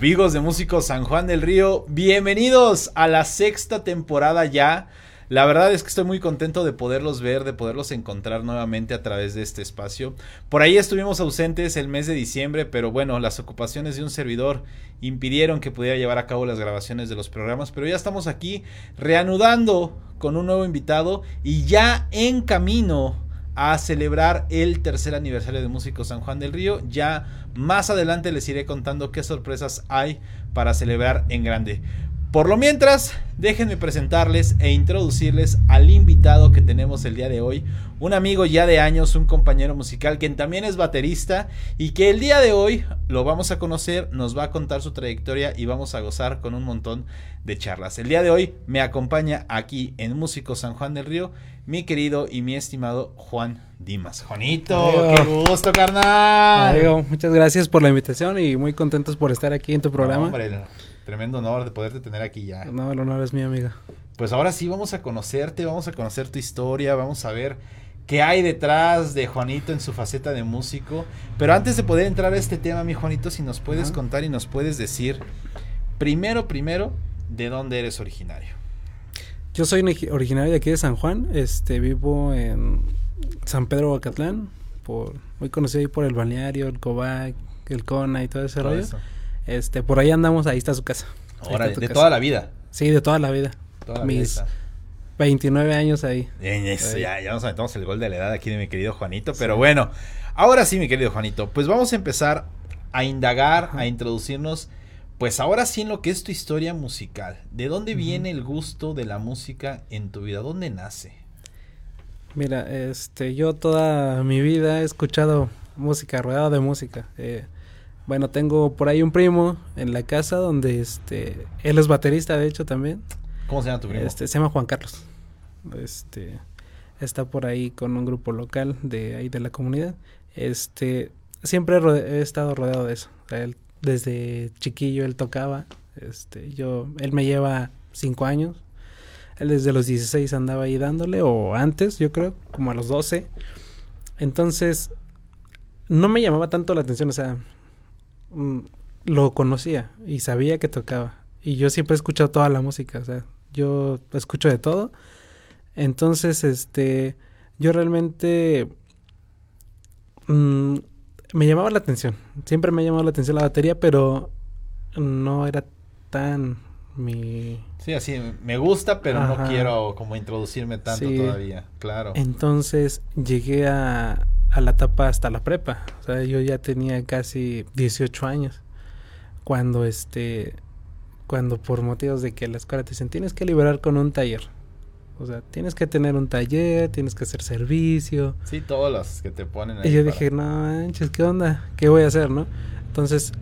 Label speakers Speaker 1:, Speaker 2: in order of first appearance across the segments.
Speaker 1: Amigos de Músicos San Juan del Río, bienvenidos a la sexta temporada ya. La verdad es que estoy muy contento de poderlos ver, de poderlos encontrar nuevamente a través de este espacio. Por ahí estuvimos ausentes el mes de diciembre, pero bueno, las ocupaciones de un servidor impidieron que pudiera llevar a cabo las grabaciones de los programas, pero ya estamos aquí reanudando con un nuevo invitado y ya en camino a celebrar el tercer aniversario de Músicos San Juan del Río. Ya más adelante les iré contando qué sorpresas hay para celebrar en grande. Por lo mientras, déjenme presentarles e introducirles al invitado que tenemos el día de hoy, un amigo ya de años, un compañero musical quien también es baterista y que el día de hoy lo vamos a conocer, nos va a contar su trayectoria y vamos a gozar con un montón de charlas. El día de hoy me acompaña aquí en Músico San Juan del Río mi querido y mi estimado Juan Dimas. Juanito, qué gusto, carnal.
Speaker 2: muchas gracias por la invitación y muy contentos por estar aquí en tu programa.
Speaker 1: hombre, tremendo honor de poderte tener aquí ya.
Speaker 2: No, el honor es mi amiga.
Speaker 1: Pues ahora sí vamos a conocerte, vamos a conocer tu historia, vamos a ver qué hay detrás de Juanito en su faceta de músico. Pero antes de poder entrar a este tema, mi Juanito, si nos puedes contar y nos puedes decir, primero, primero, ¿de dónde eres originario?
Speaker 2: Yo soy originario de aquí de San Juan, este vivo en San Pedro Bacatlán, por muy conocido ahí por el balneario, el Cobac, el Cona y todo ese rollo. Este, por ahí andamos, ahí está su casa.
Speaker 1: Ahora, de toda la vida.
Speaker 2: Sí, de toda la vida. Mis 29 años ahí.
Speaker 1: Ya, ya nos aventamos el gol de la edad aquí de mi querido Juanito, pero bueno, ahora sí, mi querido Juanito, pues vamos a empezar a indagar, a introducirnos pues ahora sí en lo que es tu historia musical. ¿De dónde viene el gusto de la música en tu vida? ¿Dónde nace?
Speaker 2: Mira, este, yo toda mi vida he escuchado música, rodeado de música. Eh, bueno, tengo por ahí un primo en la casa donde este, él es baterista, de hecho, también.
Speaker 1: ¿Cómo se llama tu primo?
Speaker 2: Este, se llama Juan Carlos. Este, está por ahí con un grupo local de ahí de la comunidad. Este, siempre he, estado rodeado de eso. él desde chiquillo él tocaba. Este, yo, él me lleva cinco años. Él desde los 16 andaba ahí dándole, o antes, yo creo, como a los 12. Entonces, no me llamaba tanto la atención, o sea, mm, lo conocía y sabía que tocaba. Y yo siempre he escuchado toda la música, o sea, yo escucho de todo. Entonces, este, yo realmente mm, me llamaba la atención. Siempre me ha llamado la atención la batería, pero no era tan mi...
Speaker 1: Sí, así, me gusta, pero no quiero como introducirme tanto todavía, claro.
Speaker 2: Entonces llegué a, a la etapa hasta la prepa. O sea, yo ya tenía casi 18 años. Cuando este, cuando por motivos de que la escuela te dicen, tienes que liberar con un taller. O sea, tienes que tener un taller, tienes que hacer servicio.
Speaker 1: Sí, todos los que te ponen ahí.
Speaker 2: Y yo dije, no manches, ¿qué onda? ¿Qué voy a hacer, no? Entonces,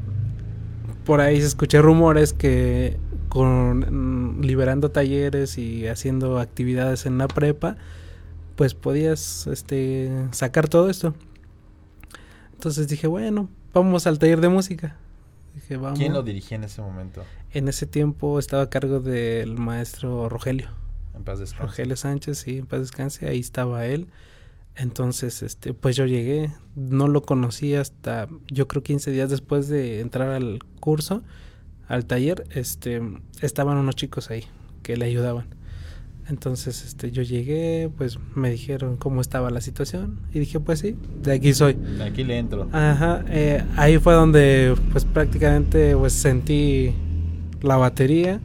Speaker 2: por ahí se escuché rumores que con mm, liberando talleres y haciendo actividades en la prepa, pues podías este sacar todo esto. Entonces dije, bueno, vamos al taller de música. Dije, vamos.
Speaker 1: ¿Quién lo dirigía en ese momento?
Speaker 2: En ese tiempo estaba a cargo del maestro Rogelio.
Speaker 1: En paz descanse.
Speaker 2: Rogelio Sánchez, sí, en paz descanse, ahí estaba él. Entonces, este, pues yo llegué, no lo conocí hasta, yo creo 15 días después de entrar al curso, al taller, este, estaban unos chicos ahí que le ayudaban. Entonces, este, yo llegué, pues me dijeron cómo estaba la situación y dije, pues sí, de aquí soy.
Speaker 1: De aquí le entro.
Speaker 2: Ajá, eh, ahí fue donde, pues prácticamente, pues sentí la batería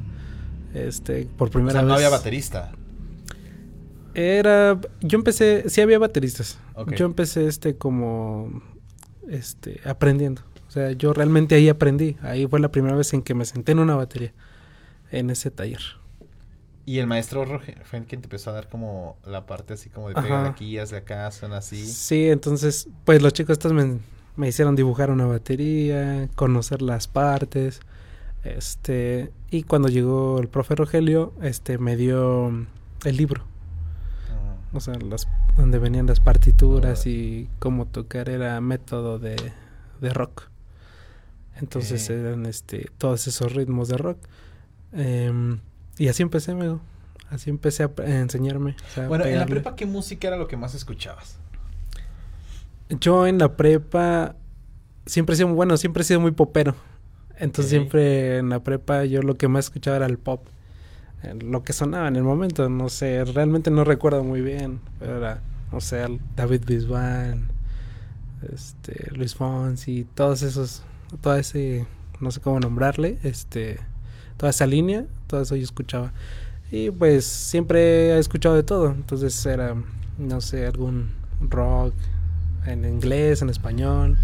Speaker 2: este, por primera vez.
Speaker 1: no había baterista.
Speaker 2: Era, yo empecé, sí había bateristas. Yo empecé este como, este, aprendiendo. O sea, yo realmente ahí aprendí. Ahí fue la primera vez en que me senté en una batería, en ese taller.
Speaker 1: Y el maestro Roger fue quien te empezó a dar como la parte así como de pegar aquí, de acá, son así.
Speaker 2: Sí, entonces, pues los chicos estos me, me hicieron dibujar una batería, conocer las partes. Este, y cuando llegó el profe Rogelio, este, me dio el libro. Ah. O sea, las, donde venían las partituras y cómo tocar era método de, de rock. Entonces eran este, todos esos ritmos de rock. Em, y así empecé, amigo. Así empecé a, enseñarme.
Speaker 1: bueno, en la prepa, ¿qué música era lo que más escuchabas?
Speaker 2: Yo en la prepa siempre he sido, bueno, siempre he sido muy popero. Entonces siempre en la prepa yo lo que más escuchaba era el pop. Eh, lo que sonaba en el momento, no sé, realmente no recuerdo muy bien, pero era, o sea, David Bisbal, este, Luis Fonsi, todos esos, todo ese, no sé cómo nombrarle, este, toda esa línea, todo eso yo escuchaba. Y pues siempre he escuchado de todo, entonces era, no sé, algún rock en inglés, en español,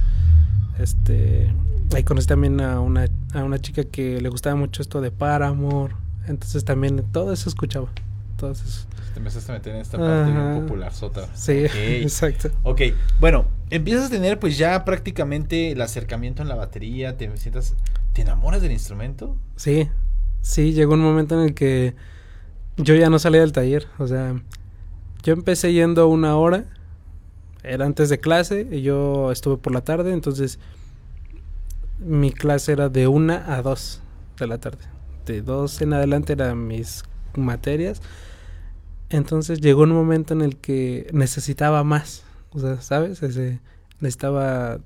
Speaker 2: este, ahí conocí también a una, a una chica que le gustaba mucho esto de Paramore. Entonces también todo eso escuchaba. Todo eso.
Speaker 1: Te empezaste a meter en esta parte bien popular sota.
Speaker 2: Sí, exacto.
Speaker 1: Ok, bueno, empiezas a tener pues ya prácticamente el acercamiento en la batería, te sientas, ¿te enamoras del instrumento?
Speaker 2: Sí, sí, llegó un momento en el que yo ya no salía del taller, o sea, yo empecé yendo una hora, era antes de clase, y yo estuve por la tarde, entonces mi clase era de una a dos de la tarde. De dos en adelante eran mis materias. Entonces llegó un momento en el que necesitaba más. O sea, ¿sabes? Ese, necesitaba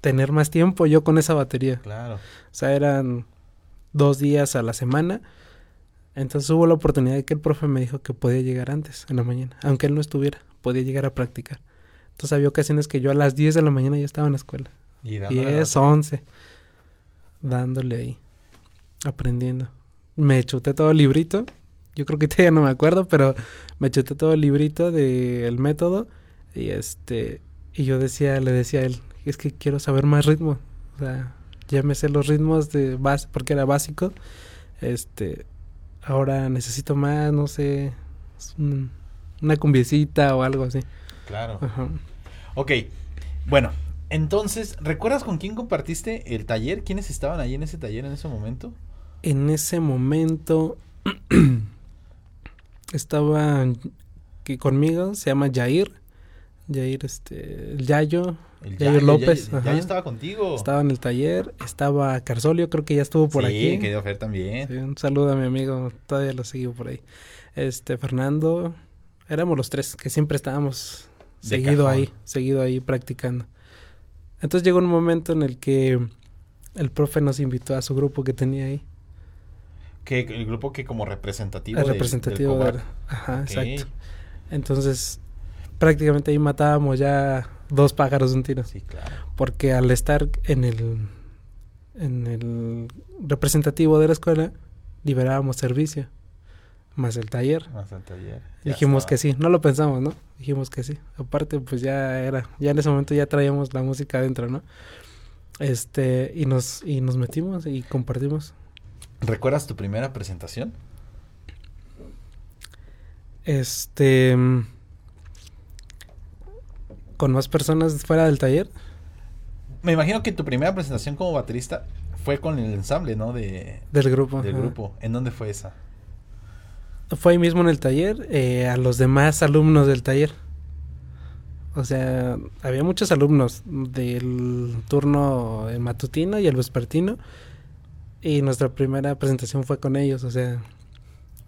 Speaker 2: tener más tiempo yo con esa batería.
Speaker 1: Claro. O
Speaker 2: sea, eran dos días a la semana. Entonces hubo la oportunidad de que el profe me dijo que podía llegar antes, en la mañana. Aunque él no estuviera, podía llegar a practicar. Entonces había ocasiones que yo a las 10 de la mañana ya estaba en la escuela. Y 10, 11 dándole ahí, aprendiendo. Me chuté todo el librito. Yo creo que todavía no me acuerdo, pero me chuté todo el librito del método. Y este, y yo decía, le decía a él, es que quiero saber más ritmo. O sea, ya me sé los ritmos de base, porque era básico. Este, ahora necesito más, no sé, una cumbiecita o algo así.
Speaker 1: Claro. Ok, bueno, entonces, ¿recuerdas con quién compartiste el taller? ¿Quiénes estaban ahí en ese taller en ese momento?
Speaker 2: En ese momento estaba que conmigo, se llama Jair. Jair, este, el Yayo, el Yayo, López.
Speaker 1: Ya estaba contigo.
Speaker 2: Estaba en el taller, estaba Carsolio, creo que ya estuvo por aquí.
Speaker 1: Sí, que dio Fer también.
Speaker 2: un saludo a mi amigo, todavía lo sigo por ahí. Este, Fernando, éramos los tres que siempre estábamos seguido ahí, seguido ahí practicando. Entonces llegó un momento en el que el profe nos invitó a su grupo que tenía ahí.
Speaker 1: Que el grupo que como representativo.
Speaker 2: El representativo Ajá, exacto. Entonces, prácticamente ahí matábamos ya dos pájaros de un tiro.
Speaker 1: Sí, claro.
Speaker 2: Porque al estar en el en el representativo de la escuela, liberábamos servicio más el taller.
Speaker 1: Más el taller.
Speaker 2: Dijimos que sí, no lo pensamos, ¿no? Dijimos que sí. Aparte, pues ya era, ya en ese momento ya traíamos la música adentro, ¿no? Este, y nos, y nos metimos y compartimos.
Speaker 1: ¿Recuerdas tu primera presentación?
Speaker 2: Este, con más personas fuera del taller.
Speaker 1: Me imagino que tu primera presentación como baterista fue con el ensamble, ¿no? De,
Speaker 2: del grupo.
Speaker 1: Del grupo. ¿En dónde fue esa?
Speaker 2: Fue ahí mismo en el taller, eh, a los demás alumnos del taller. O sea, había muchos alumnos del turno matutino y el vespertino. Y nuestra primera presentación fue con ellos. O sea,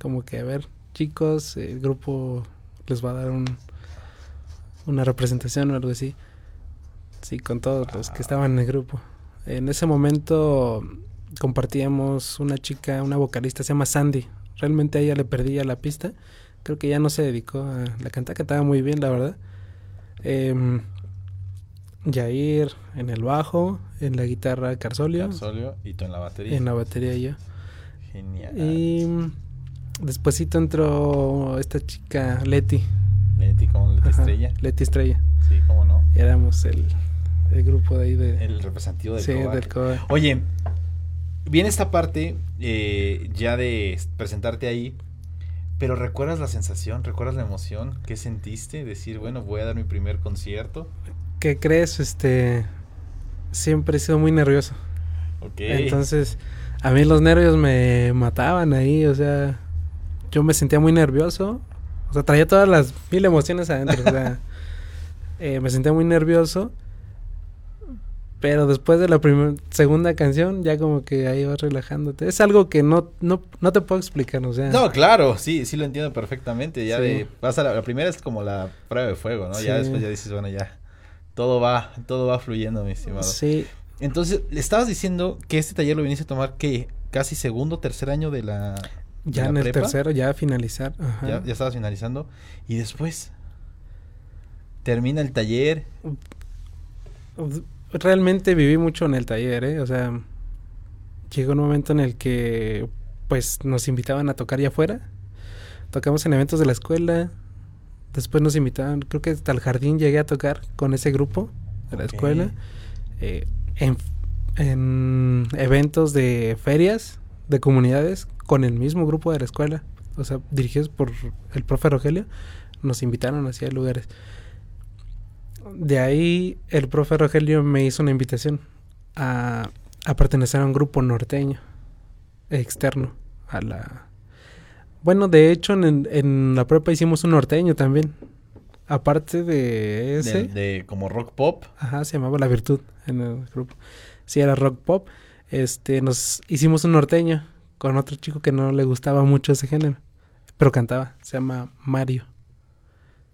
Speaker 2: como que, a ver, chicos, el grupo les va a dar un, una representación o algo así. Sí, con todos los que estaban en el grupo. En ese momento compartíamos una chica, una vocalista, se llama Sandy. Realmente a ella le perdía la pista. Creo que ya no se dedicó a la cantar, que estaba muy bien, la verdad. Eh, Jair en el bajo, en la guitarra Carsolio.
Speaker 1: Carsolio y tú en la batería.
Speaker 2: En la batería yo.
Speaker 1: Genial.
Speaker 2: Y despuésito entró esta chica Leti.
Speaker 1: Leti, como Leti Estrella.
Speaker 2: Leti Estrella.
Speaker 1: Sí, cómo no.
Speaker 2: éramos el, el, grupo de ahí de...
Speaker 1: El representativo del
Speaker 2: sí, del
Speaker 1: Oye, viene esta parte eh, ya de presentarte ahí, pero ¿recuerdas la sensación? ¿Recuerdas la emoción? ¿Qué sentiste? Decir, bueno, voy a dar mi primer concierto.
Speaker 2: ¿Qué crees? Este, siempre he sido muy nervioso.
Speaker 1: Ok.
Speaker 2: Entonces, a mí los nervios me mataban ahí, o sea, yo me sentía muy nervioso. O sea, traía todas las mil emociones adentro. o sea, eh, me sentía muy nervioso. Pero después de la primera, segunda canción, ya como que ahí vas relajándote. Es algo que no, no, no te puedo explicar, o sea.
Speaker 1: No, claro, sí, sí lo entiendo perfectamente. Ya de, vas a la, primera es como la prueba de fuego, ¿no? Ya después ya dices, bueno, ya, todo va, todo va fluyendo, mi estimado.
Speaker 2: Sí,
Speaker 1: Entonces, le estabas diciendo que este taller lo viniste a tomar, ¿qué? ¿Casi segundo, tercer año de la. de
Speaker 2: Ya
Speaker 1: la
Speaker 2: en el tercero, ya a finalizar. Ajá.
Speaker 1: Ya, ya estabas finalizando. Y después. Termina el taller.
Speaker 2: Realmente viví mucho en el taller, ¿eh? O sea, llegó un momento en el que, pues, nos invitaban a tocar ya afuera. Tocamos en eventos de la escuela. Después nos invitaban, creo que hasta el jardín llegué a tocar con ese grupo de la escuela. Eh, en, en eventos de ferias, de comunidades, con el mismo grupo de la escuela. O sea, dirigidos por el profe Rogelio, nos invitaron hacia lugares. De ahí el profe Rogelio me hizo una invitación a, a pertenecer a un grupo norteño externo a la... Bueno, de hecho en, en la prepa hicimos un norteño también. Aparte de ese,
Speaker 1: De, de como rock pop.
Speaker 2: ajá, se llamaba La Virtud en el grupo. Sí, era rock pop. Este, nos hicimos un norteño con otro chico que no le gustaba mucho ese género, pero cantaba, se llama Mario.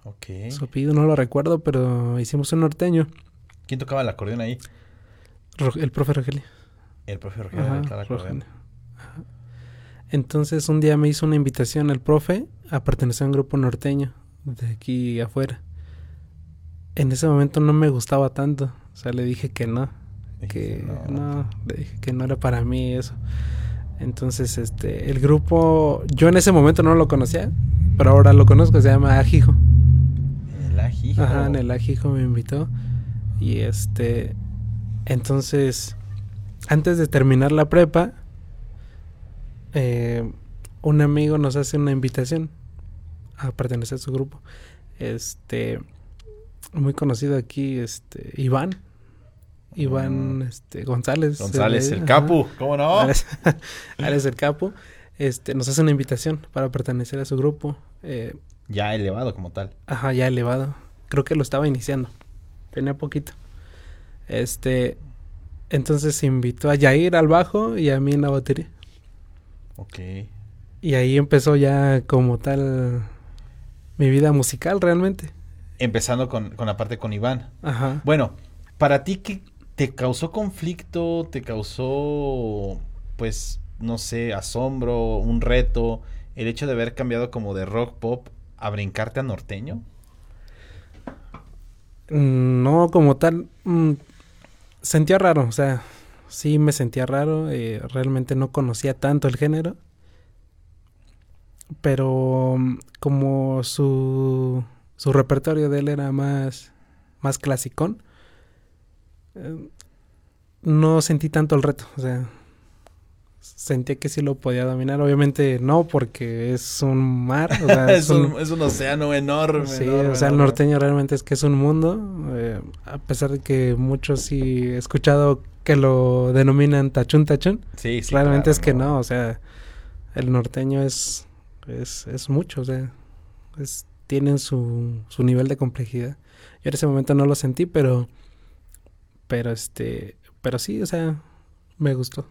Speaker 1: Ok.
Speaker 2: Su apellido no lo recuerdo, pero hicimos un norteño.
Speaker 1: ¿Quién tocaba el acordeón ahí?
Speaker 2: El profe Rogelio.
Speaker 1: El profe Rogelio
Speaker 2: Ajá,
Speaker 1: tocaba el acordeón.
Speaker 2: Rogelio. Ajá. Entonces un día me hizo una invitación el profe a pertenecer a un grupo norteño de aquí afuera. En ese momento no me gustaba tanto, o sea, le dije que no, que no. le dije que no era para mí eso. Entonces, este, el grupo, yo en ese momento no lo conocía, pero ahora lo conozco, se llama Ajijo.
Speaker 1: Ajijo.
Speaker 2: Ajá, en el Ajijo me invitó. Y este. Entonces, antes de terminar la prepa, eh, un amigo nos hace una invitación a pertenecer a su grupo. Este. Muy conocido aquí, este. Iván. Iván
Speaker 1: Mm.
Speaker 2: este, González.
Speaker 1: González, el capu. ¿Cómo no?
Speaker 2: Alex, Alex el Capo. Este, nos hace una invitación para pertenecer a su grupo. Eh,
Speaker 1: Ya elevado como tal.
Speaker 2: Ajá, ya elevado. Creo que lo estaba iniciando. Tenía poquito. Este. Entonces invitó a Yair al bajo y a mí en la batería.
Speaker 1: Ok.
Speaker 2: Y ahí empezó ya como tal mi vida musical realmente.
Speaker 1: Empezando con, con la parte con Iván.
Speaker 2: Ajá.
Speaker 1: Bueno, para ti, ¿qué te causó conflicto? ¿Te causó, pues, no sé, asombro, un reto? El hecho de haber cambiado como de rock pop a brincarte a norteño.
Speaker 2: Mm, No como tal. mm, sentía raro, o sea, sí me sentía raro. eh, realmente no conocía tanto el género. Pero mm, como su, su repertorio de él era más, más clasicón, eh, no sentí tanto el reto. O sea, sentí que sí lo podía dominar. Obviamente no, porque es un mar. O sea,
Speaker 1: es, un, es un océano enorme.
Speaker 2: Sí,
Speaker 1: enorme,
Speaker 2: o sea, el norteño realmente es que es un mundo, eh, a pesar de que muchos sí he escuchado que lo denominan tachún tachún,
Speaker 1: Sí, sí,
Speaker 2: realmente
Speaker 1: claro,
Speaker 2: es que no, o sea, el norteño es, es, es mucho, o sea, es, tienen su, su nivel de complejidad. Yo en ese momento no lo sentí, pero, pero este, pero sí, o sea, me gustó.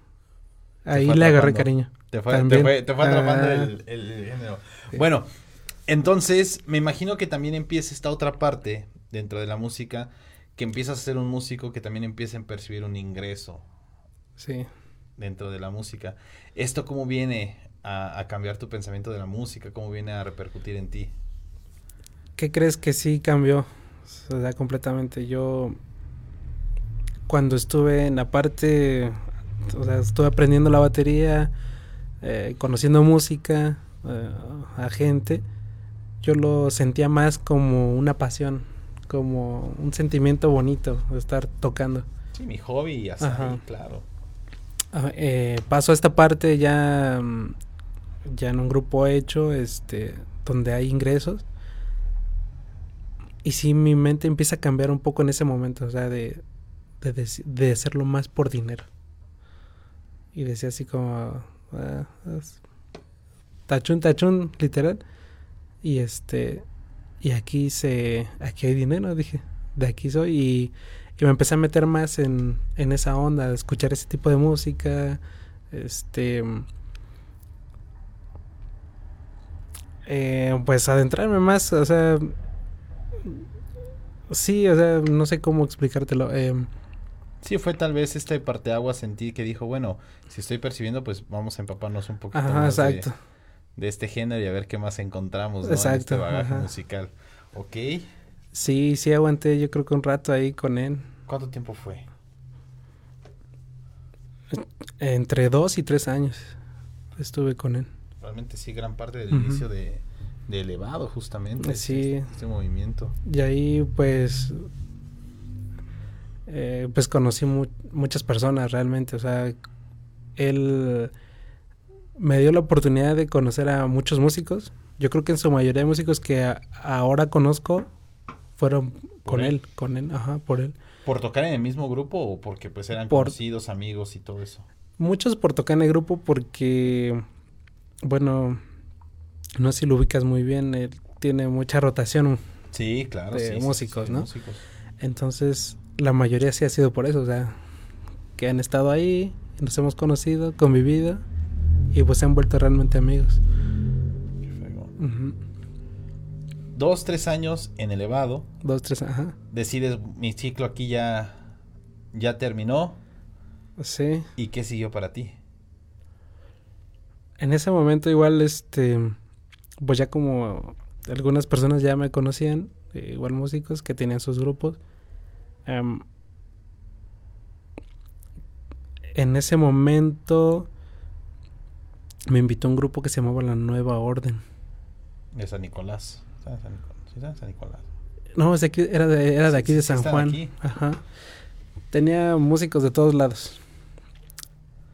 Speaker 2: Ahí le agarré cariño.
Speaker 1: Te fue, te
Speaker 2: También.
Speaker 1: fue, te fue atrapando
Speaker 2: Ah.
Speaker 1: el, el género.
Speaker 2: Sí.
Speaker 1: Bueno, entonces me imagino que también empieza esta otra parte dentro de la música, que empiezas a ser un músico que también empieza a percibir un ingreso
Speaker 2: Sí.
Speaker 1: dentro de la música. ¿Esto cómo viene a, a cambiar tu pensamiento de la música? ¿Cómo viene a repercutir en ti?
Speaker 2: ¿Qué crees que sí cambió? O sea, completamente. Yo, cuando estuve en la parte, o sea, estuve aprendiendo la batería, eh, conociendo música, eh, a gente, yo lo sentía más como una pasión, como un sentimiento bonito de estar tocando.
Speaker 1: Sí, mi hobby ahí, claro.
Speaker 2: Eh, paso a esta parte ya, mm, ya en un grupo hecho, este, donde hay ingresos. Y sí, mi mente empieza a cambiar un poco en ese momento, o sea, de, de, de hacerlo más por dinero. Y decía así como, ah, tachún, tachún, literal. Y este, y aquí se, aquí hay dinero, dije, de aquí soy. Y, y me empecé a meter más en, en esa onda, de escuchar ese tipo de música, este, eh, pues adentrarme más, o sea, sí, o sea, no sé cómo explicártelo. eh,
Speaker 1: Sí, fue tal vez este parteaguas en ti que dijo, bueno, si estoy percibiendo, pues vamos a empaparnos un poquito
Speaker 2: Ajá,
Speaker 1: más de-
Speaker 2: exacto.
Speaker 1: De, este género y a ver qué más encontramos, ¿no? En
Speaker 2: Exacto,
Speaker 1: este bagaje
Speaker 2: ajá.
Speaker 1: musical. Ok.
Speaker 2: Sí, sí aguanté yo creo que un rato ahí con él.
Speaker 1: ¿Cuánto tiempo fue?
Speaker 2: Entre dos y tres años estuve con él.
Speaker 1: Realmente sí, gran parte del inicio de, de Elevado, justamente.
Speaker 2: Sí.
Speaker 1: Este, este movimiento.
Speaker 2: Y ahí pues eh, pues conocí mu- muchas personas realmente, o sea, él me dio la oportunidad de conocer a muchos músicos. Yo creo que en su mayoría de músicos que ahora conozco fueron
Speaker 1: ¿Por
Speaker 2: con
Speaker 1: él?
Speaker 2: él? con él, ajá, por él.
Speaker 1: ¿Por tocar en el mismo grupo o porque pues eran
Speaker 2: Por-
Speaker 1: conocidos, amigos y todo eso?
Speaker 2: Muchos por tocar en el grupo porque, bueno, no sé si lo ubicas muy bien, él tiene mucha rotación,
Speaker 1: Sí, claro.
Speaker 2: De
Speaker 1: sí,
Speaker 2: músicos,
Speaker 1: sí,
Speaker 2: ¿no?
Speaker 1: músicos.
Speaker 2: entonces la mayoría sí ha sido por eso, o sea, que han estado ahí, nos hemos conocido, convivido y pues se han vuelto realmente amigos.
Speaker 1: Qué fregón.
Speaker 2: Ujú.
Speaker 1: Dos, tres años en Elevado.
Speaker 2: Dos, tres, ajá.
Speaker 1: Decides, mi ciclo aquí ya, ya terminó.
Speaker 2: Sí.
Speaker 1: ¿Y qué siguió para ti?
Speaker 2: En ese momento igual, este, pues ya como algunas personas ya me conocían, eh, igual músicos que tenían sus grupos. Em, en ese momento me invitó un grupo que se llamaba La Nueva Orden.
Speaker 1: De San Nicolás. ¿Sabes San Nicolás?
Speaker 2: No, es de aquí- era de, era de aquí
Speaker 1: sí,
Speaker 2: de San Juan.
Speaker 1: aquí.
Speaker 2: Ajá. Tenía músicos de todos lados.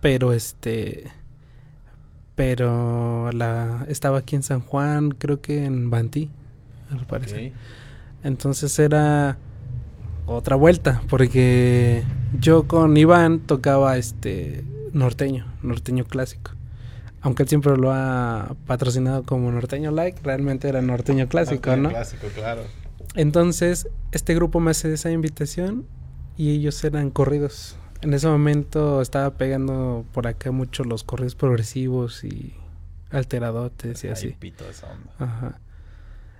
Speaker 2: Pero este. Pero la estaba aquí en San Juan, creo que en Bantí. Entonces era otra vuelta, porque yo con Iván tocaba este norteño, norteño clásico. Aunque él siempre lo ha patrocinado como norteño like, realmente era norteño clásico,
Speaker 1: Norteño
Speaker 2: ¿no?
Speaker 1: Clásico, claro.
Speaker 2: Entonces, este grupo me hace esa invitación y ellos eran corridos. En ese momento estaba pegando por acá mucho los corridos progresivos y alteradotes y
Speaker 1: Ahí
Speaker 2: así.
Speaker 1: pito esa onda.
Speaker 2: Ajá.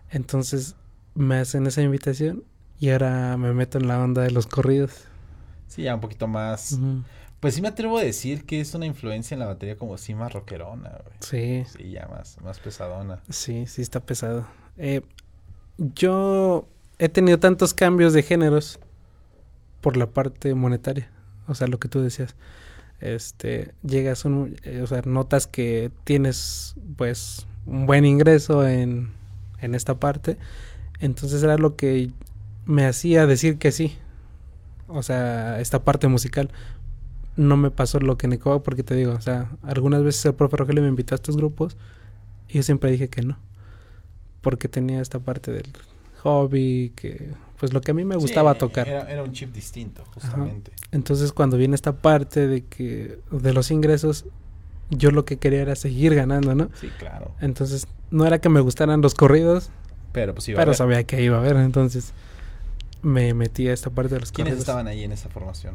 Speaker 2: Entonces me hacen esa invitación y ahora me meto en la onda de los corridos.
Speaker 1: Sí, ya un poquito más. Pues sí me atrevo a decir que es una influencia en la batería como sí más rockerona, güey.
Speaker 2: Sí,
Speaker 1: Sí, ya más, más pesadona.
Speaker 2: sí, sí está pesado. Eh, yo he tenido tantos cambios de géneros por la parte monetaria. O sea, lo que tú decías. Este, llegas un, eh, o sea, notas que tienes pues un buen ingreso en, en esta parte. Entonces era lo que me hacía decir que sí. O sea, esta parte musical. No me pasó lo que Nicoba porque te digo, o sea, algunas veces el profe Rogelio me invitó a estos grupos y yo siempre dije que no. Porque tenía esta parte del hobby, que pues lo que a mí me gustaba
Speaker 1: Sí,
Speaker 2: tocar.
Speaker 1: Era, era un chip distinto, justamente.
Speaker 2: Entonces cuando viene esta parte de que de los ingresos, yo lo que quería era seguir ganando, ¿no?
Speaker 1: Sí, claro.
Speaker 2: Entonces no era que me gustaran los corridos,
Speaker 1: Pero pues iba a
Speaker 2: sabía que iba a haber, entonces me metí a esta parte de los
Speaker 1: ¿Quiénes
Speaker 2: corridos.
Speaker 1: estaban ahí en esa formación?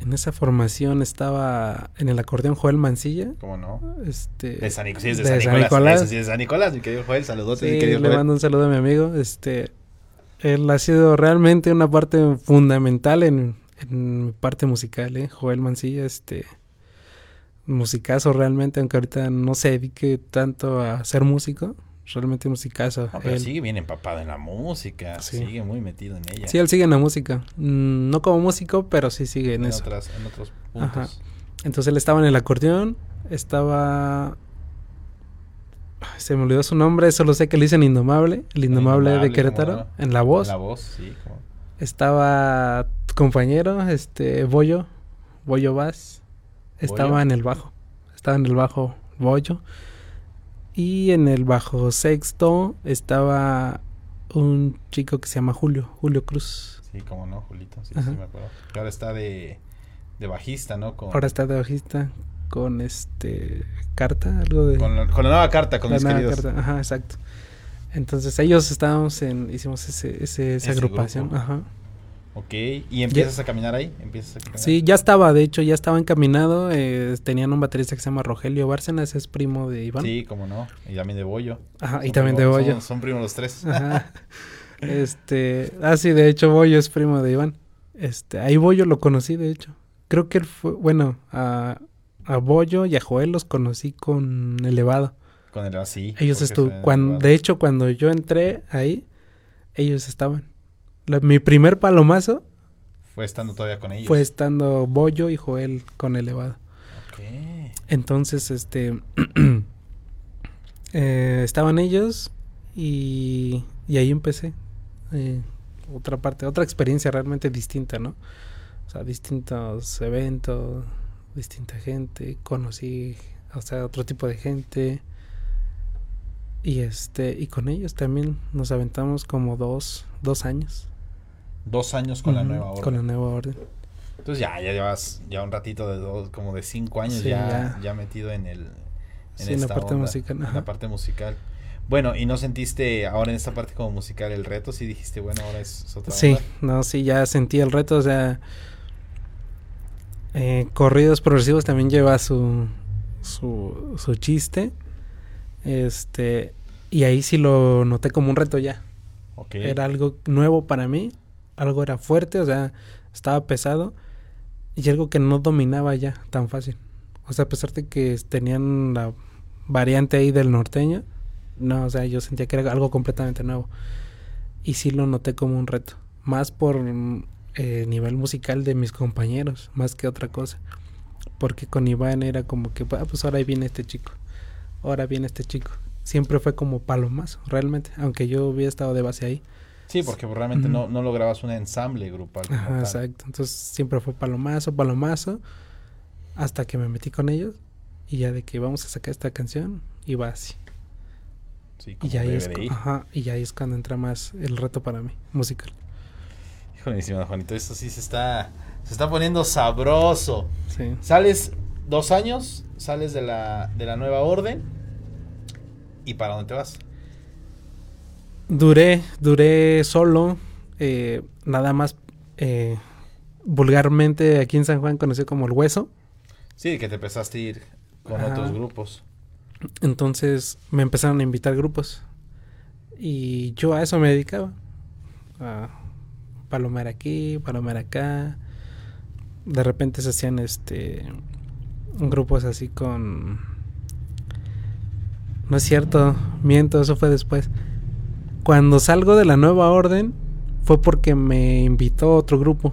Speaker 2: En esa formación estaba en el acordeón Joel Mancilla,
Speaker 1: ¿Cómo no?
Speaker 2: este
Speaker 1: De San, Nic- sí, es de
Speaker 2: de
Speaker 1: San
Speaker 2: San
Speaker 1: Nicolás. Es de San Nicolás, mi querido Joel. Saludotes,
Speaker 2: Sí,
Speaker 1: mi querido
Speaker 2: le
Speaker 1: Joel.
Speaker 2: mando un saludo a mi amigo. Este, él ha sido realmente una parte fundamental en, en mi parte musical, ¿eh? Joel Mancilla, este, musicazo realmente, aunque ahorita no se dedique tanto a ser músico, realmente musicazo.
Speaker 1: No, pero
Speaker 2: él,
Speaker 1: sigue bien empapado en la música.
Speaker 2: Sí.
Speaker 1: Sigue muy metido en ella.
Speaker 2: sí, él sigue en la música. Mm, no como músico, pero sí sigue en,
Speaker 1: en,
Speaker 2: eso.
Speaker 1: otras, en otros
Speaker 2: Ajá.
Speaker 1: puntos.
Speaker 2: Entonces él estaba en el acordeón, estaba... Ay, Se me olvidó su nombre, solo sé que le dicen Indomable, el Indomable,
Speaker 1: Indomable,
Speaker 2: de Querétaro,
Speaker 1: ¿cómo
Speaker 2: en la voz.
Speaker 1: La voz, sí. como-
Speaker 2: Estaba tu compañero, este, Bollo, Bollo Vaz. Estaba
Speaker 1: ¿Bollo?
Speaker 2: en el bajo. Estaba en el bajo Bollo. Y en el bajo sexto estaba un chico que se llama Julio, Julio Cruz.
Speaker 1: Sí, como no, Julito. Sí,
Speaker 2: Ajá.
Speaker 1: sí, me acuerdo. Que ahora está de, de bajista, ¿no? Con,
Speaker 2: Ahora está de bajista con este carta, algo de
Speaker 1: con, la- con la nueva carta, con
Speaker 2: la
Speaker 1: mis
Speaker 2: nueva
Speaker 1: queridos.
Speaker 2: carta. Ajá, exacto. Entonces ellos estábamos en, hicimos ese, ese- esa
Speaker 1: Ese
Speaker 2: agrupación.
Speaker 1: grupo.
Speaker 2: Ajá.
Speaker 1: Ok. ¿Y empiezas a caminar ahí? ¿Empiezas a caminar?
Speaker 2: Sí, ya estaba, de hecho, ya estaba encaminado. eh, tenían un baterista que se llama Rogelio Bárcenas, es primo de Iván.
Speaker 1: Sí, como no. Y también de Bollo.
Speaker 2: Ajá, y también de Bollo.
Speaker 1: Son, son primos los tres.
Speaker 2: Ajá. Este, ah, sí, de hecho, Bollo es primo de Iván. Este, ahí Bollo lo conocí, de hecho. Creo que él fue, bueno, a, a Bollo y a Joel los conocí con Elevado.
Speaker 1: Con el así.
Speaker 2: Ellos estuvieron, de hecho, cuando yo entré ahí, ellos estaban. La- mi primer palomazo
Speaker 1: Fue estando todavía con ellos.
Speaker 2: fue estando Bollo y Joel con Elevado.
Speaker 1: Ok.
Speaker 2: Entonces, este, eh, estaban ellos y, y ahí empecé. eh, otra parte, otra experiencia realmente distinta, ¿no? O sea, distintos eventos, distinta gente, conocí, o sea, otro tipo de gente. Y este, y con ellos también nos aventamos como dos, dos años.
Speaker 1: Dos años con la
Speaker 2: Ujú,
Speaker 1: nueva orden.
Speaker 2: Con la nueva orden.
Speaker 1: Entonces ya, ya llevas ya un ratito de dos, como de cinco años
Speaker 2: Sí,
Speaker 1: ya,
Speaker 2: ya.
Speaker 1: ya metido en el
Speaker 2: Sí, en la
Speaker 1: esta
Speaker 2: parte
Speaker 1: onda,
Speaker 2: musical,
Speaker 1: En la parte musical. Bueno, ¿y no sentiste ahora en esta parte como musical el reto? Sí dijiste, bueno, ahora es, es otra
Speaker 2: Sí,
Speaker 1: onda.
Speaker 2: no, sí, ya sentí el reto, o sea, eh, corridos progresivos también lleva su, su, su chiste, este, y ahí sí lo noté como un reto ya,
Speaker 1: Ok.
Speaker 2: era algo nuevo para mí, algo era fuerte, o sea, estaba pesado, y algo que no dominaba ya tan fácil, o sea, a pesar de que tenían la variante ahí del norteño, no, o sea, yo sentía que era algo completamente nuevo. Y sí lo noté como un reto, más por eh, nivel musical de mis compañeros, más que otra cosa, porque con Iván era como que, ah, pues ahora viene este chico, ahora viene este chico, siempre fue como palomazo, realmente, aunque yo hubiera estado de base ahí,
Speaker 1: Sí, porque realmente no, no lograbas un ensamble grupal. como
Speaker 2: Ajá,
Speaker 1: tal.
Speaker 2: exacto, entonces siempre fue palomazo, palomazo, hasta que me metí con ellos y ya de que vamos a sacar esta canción, iba así.
Speaker 1: Sí,
Speaker 2: Y
Speaker 1: como
Speaker 2: ya, ahí es, ajá, y ya ahí es cuando entra más el reto para mí, musical.
Speaker 1: Híjole, Juanito, esto sí se está, se está poniendo sabroso.
Speaker 2: Sí.
Speaker 1: Sales dos años, sales de la, de la nueva orden. ¿Y para dónde te vas?
Speaker 2: Duré, duré solo, eh, nada más eh, vulgarmente aquí en San Juan conocido como el hueso.
Speaker 1: Sí, que te empezaste a ir con otros grupos.
Speaker 2: Entonces me empezaron a invitar grupos. Y yo a eso me dedicaba. A palomar aquí, palomar acá. De repente se hacían este grupos así con No es cierto, miento, eso fue después. Cuando salgo de la nueva orden fue porque me invitó otro grupo.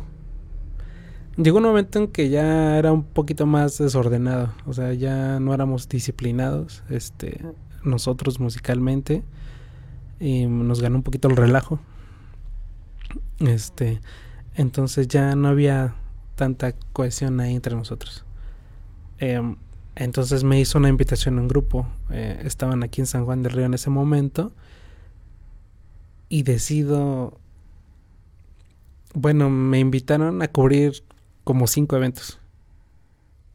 Speaker 2: Llegó un momento en que ya era un poquito más desordenado, o sea, ya no éramos disciplinados, este, nosotros musicalmente, y nos ganó un poquito el relajo. Este, entonces ya no había tanta cohesión ahí entre nosotros. Em, entonces me hizo una invitación a un grupo. eh, estaban aquí en San Juan del Río en ese momento. Y decido. Bueno, me invitaron a cubrir como cinco eventos.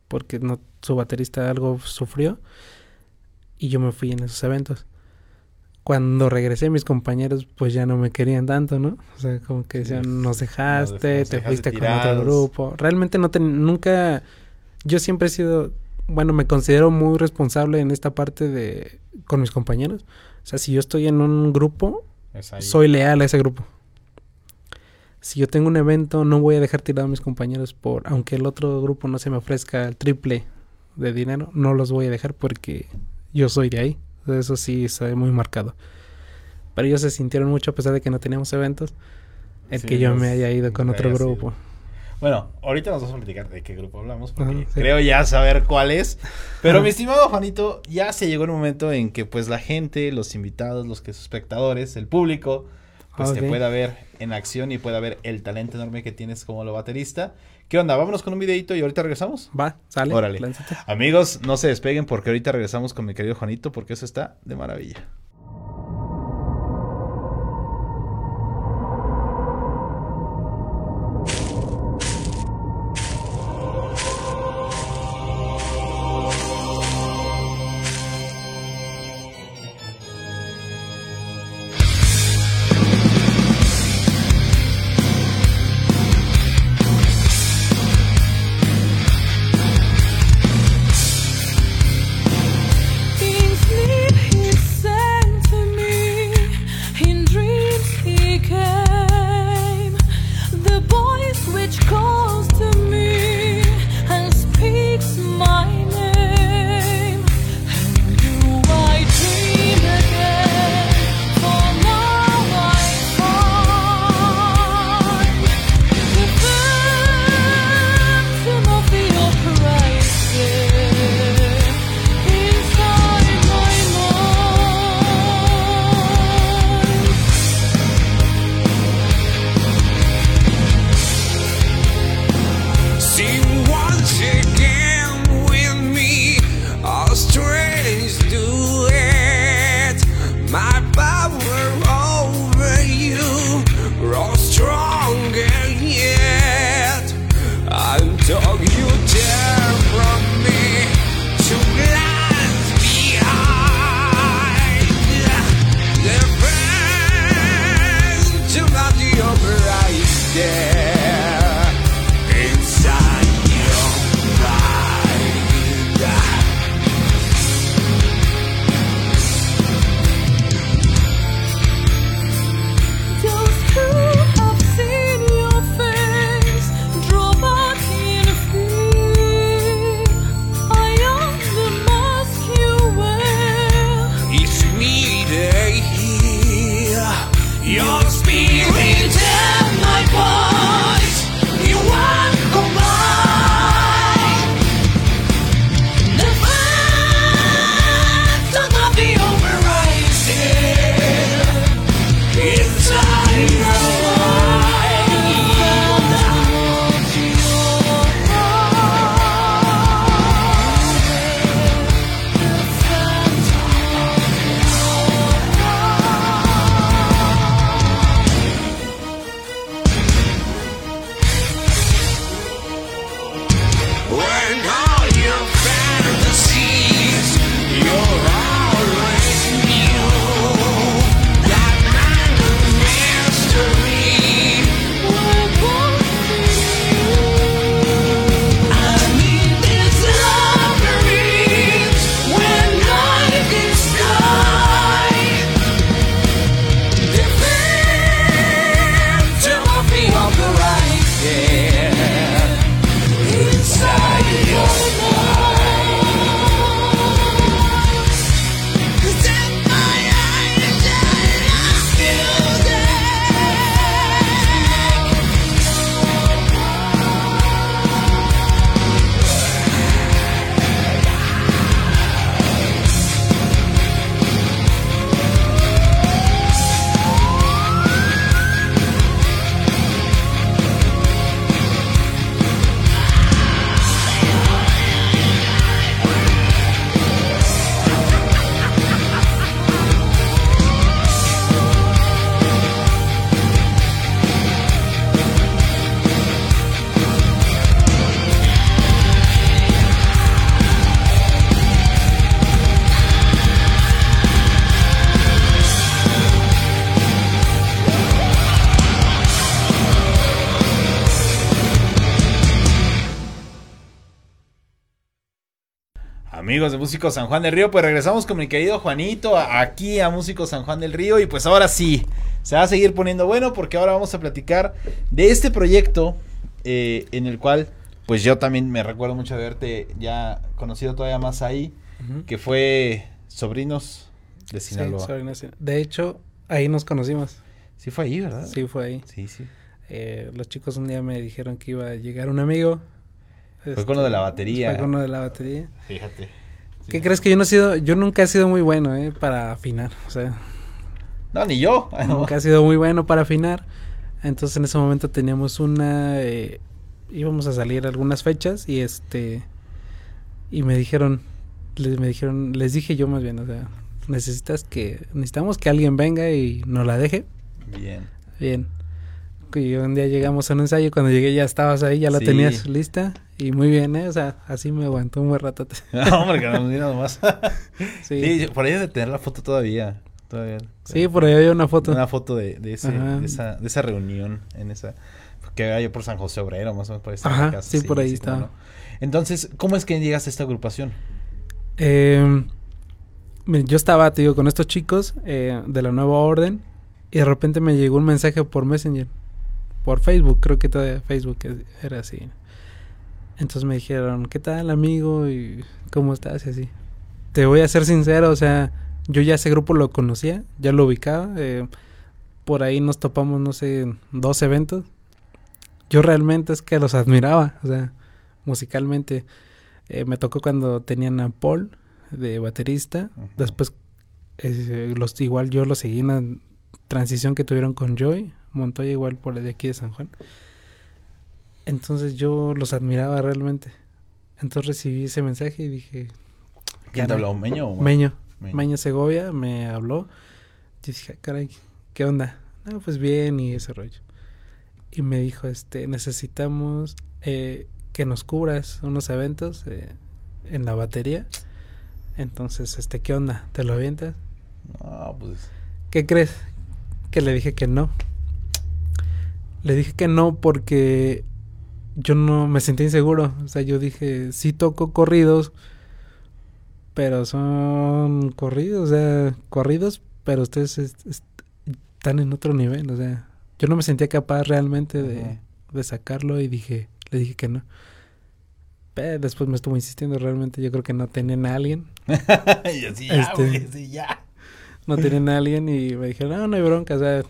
Speaker 2: Porque no, su baterista algo sufrió. Y yo me fui en esos eventos. Cuando regresé, mis compañeros pues ya no me querían tanto, ¿no? O sea, como que decían, nos dejaste,
Speaker 1: nos
Speaker 2: te fuiste con otro
Speaker 1: tirados".
Speaker 2: grupo. Realmente no ten- nunca, yo siempre he sido, bueno, me considero muy responsable en esta parte de, con mis compañeros. O sea, si yo estoy en un grupo,
Speaker 1: Es ahí.
Speaker 2: soy leal a ese grupo. Si yo tengo un evento, no voy a dejar tirado a mis compañeros por, aunque el otro grupo no se me ofrezca el triple de dinero, no los voy a dejar porque yo soy de ahí. Eso sí, se muy marcado. Pero ellos se sintieron mucho a pesar de que no teníamos eventos. El
Speaker 1: Sí,
Speaker 2: que yo me haya ido con otro
Speaker 1: ido. Bueno, ahorita nos vamos a platicar de qué grupo hablamos, porque
Speaker 2: Ajá, sí.
Speaker 1: creo ya saber cuál es. Pero
Speaker 2: Ajá.
Speaker 1: mi estimado Juanito, ya se llegó el momento en que pues la gente, los invitados, los que espectadores, el público, pues te
Speaker 2: Ok.
Speaker 1: pueda ver en acción y pueda ver el talento enorme que tienes como lo baterista. ¿Qué onda? Vámonos con un videito y ahorita regresamos.
Speaker 2: Va, sale.
Speaker 1: Órale.
Speaker 2: lánzate.
Speaker 1: Amigos, no se despeguen porque ahorita regresamos con mi querido Juanito porque eso está de maravilla. Músico San Juan del Río. Pues regresamos con mi querido Juanito aquí a Músico San Juan del Río. Y pues ahora sí, se va a seguir poniendo bueno porque ahora vamos a platicar de este proyecto eh, en el cual pues yo también me recuerdo mucho de verte ya conocido todavía más ahí, que fue Sobrinos de Sinaloa.
Speaker 2: de hecho, ahí nos conocimos.
Speaker 1: Sí fue ahí, ¿verdad?
Speaker 2: Sí fue ahí.
Speaker 1: Sí, sí.
Speaker 2: Eh, los chicos un día me dijeron que iba a llegar un amigo
Speaker 1: fue con lo de la batería.
Speaker 2: Fue con lo de la batería.
Speaker 1: Fíjate.
Speaker 2: ¿Qué crees que yo no he sido, yo nunca he sido muy bueno, eh, para afinar, o sea.
Speaker 1: No, ni yo.
Speaker 2: Nunca he sido muy bueno para afinar. Entonces en ese momento teníamos una, eh, íbamos a salir algunas fechas y este, y me dijeron, les, me dijeron, les dije yo más bien, o sea, necesitas que, necesitamos que alguien venga y nos la deje.
Speaker 1: Bien.
Speaker 2: Bien. Y un día llegamos a un ensayo, cuando llegué ya estabas ahí, ya la tenías lista. Y muy bien, ¿eh? O sea, así me aguantó un buen rato.
Speaker 1: no, hombre, que no nada más. sí. por ahí de tener la foto todavía. todavía
Speaker 2: sí, por ahí había una foto.
Speaker 1: Una foto de, de, ese, de, esa, de esa reunión en esa... Que había yo por San José Obrero, más o menos por ahí.
Speaker 2: Ajá, sí, por ahí estaba.
Speaker 1: Entonces, ¿cómo es que llegaste a esta agrupación?
Speaker 2: Eh, yo estaba, te digo, con estos chicos eh, de la nueva orden y de repente me llegó un mensaje por Messenger por Facebook, creo que todavía Facebook era así. Entonces me dijeron, ¿qué tal amigo? ¿Y cómo estás? Y así. Te voy a ser sincero, o sea, yo ya ese grupo lo conocía, ya lo ubicaba. Eh, por ahí nos topamos, no sé, dos eventos. Yo realmente es que los admiraba, o sea, musicalmente. Eh, me tocó cuando tenían a Paul de baterista. Después, eh, los, igual yo lo seguí en la transición que tuvieron con Joy Montoya igual por de aquí de San Juan. Entonces yo los admiraba realmente. Entonces recibí ese mensaje y dije...
Speaker 1: ¿Quién te habló? ¿Meño?
Speaker 2: O Meño. Meño. Segovia me habló. Yo dije, ah, caray, ¿qué onda? No, pues bien y ese rollo. Y me dijo, este, necesitamos eh, que nos cubras unos eventos eh, en la batería. Entonces, este, ¿qué onda? ¿Te lo avientas?
Speaker 1: No, pues...
Speaker 2: ¿Qué crees? Que le dije que no. Le dije que no porque yo no me sentí inseguro. O sea, yo dije, sí toco corridos, pero son corridos, o sea, corridos, pero ustedes están en otro nivel. O sea, yo no me sentía capaz realmente de, de sacarlo y dije, le dije que no. Pero después me estuvo insistiendo, realmente yo creo que no tenían a alguien.
Speaker 1: y así ya, este, ya.
Speaker 2: No tenían a alguien y me dijeron, no, no hay bronca, o sea,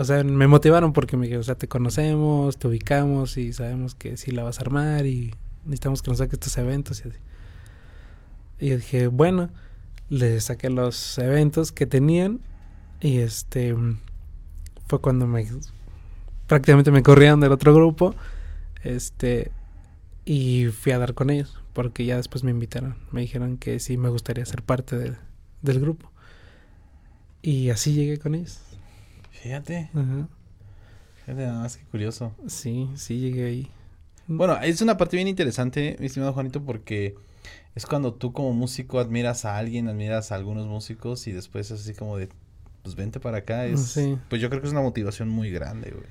Speaker 2: o sea, me motivaron porque me dijeron, o sea, te conocemos, te ubicamos y sabemos que sí la vas a armar y necesitamos que nos saques estos eventos y yo dije, bueno, le saqué los eventos que tenían y este fue cuando me prácticamente me corrieron del otro grupo. Este y fui a dar con ellos porque ya después me invitaron. Me dijeron que sí me gustaría ser parte del grupo. Y así llegué con ellos.
Speaker 1: Fíjate. Ajá. Fíjate nada más que curioso.
Speaker 2: Sí, sí llegué ahí.
Speaker 1: Bueno, es una parte bien interesante, mi estimado Juanito, porque es cuando tú como músico admiras a alguien, admiras a algunos músicos y después es así como de, pues vente para acá. Es, Pues yo creo que es una motivación muy grande, güey.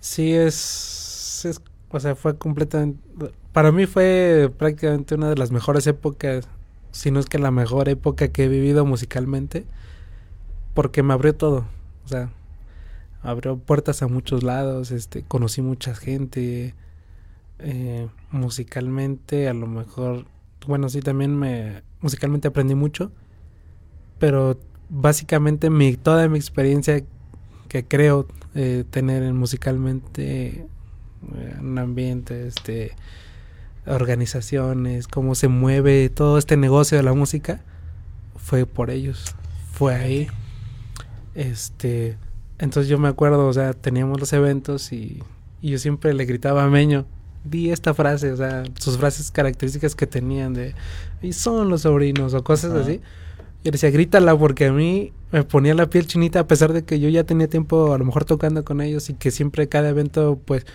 Speaker 2: Sí, es, es, o sea, fue completamente, para mí fue prácticamente una de las mejores épocas, si no es que la mejor época que he vivido musicalmente, porque me abrió todo, o sea, abrió puertas a muchos lados, este, conocí mucha gente, eh, musicalmente a lo mejor, bueno, sí, también me, musicalmente aprendí mucho, pero básicamente mi, toda mi experiencia que creo eh, tener musicalmente eh, un ambiente, este, organizaciones, cómo se mueve todo este negocio de la música, fue por ellos, fue ahí. Este, entonces yo me acuerdo, o sea, teníamos los eventos y, yo siempre le gritaba a Meño, di esta frase, o sea, sus frases características que tenían de, y son los sobrinos o cosas así. Y decía, grítala porque a mí me ponía la piel chinita a pesar de que yo ya tenía tiempo a lo mejor tocando con ellos y que siempre cada evento, pues,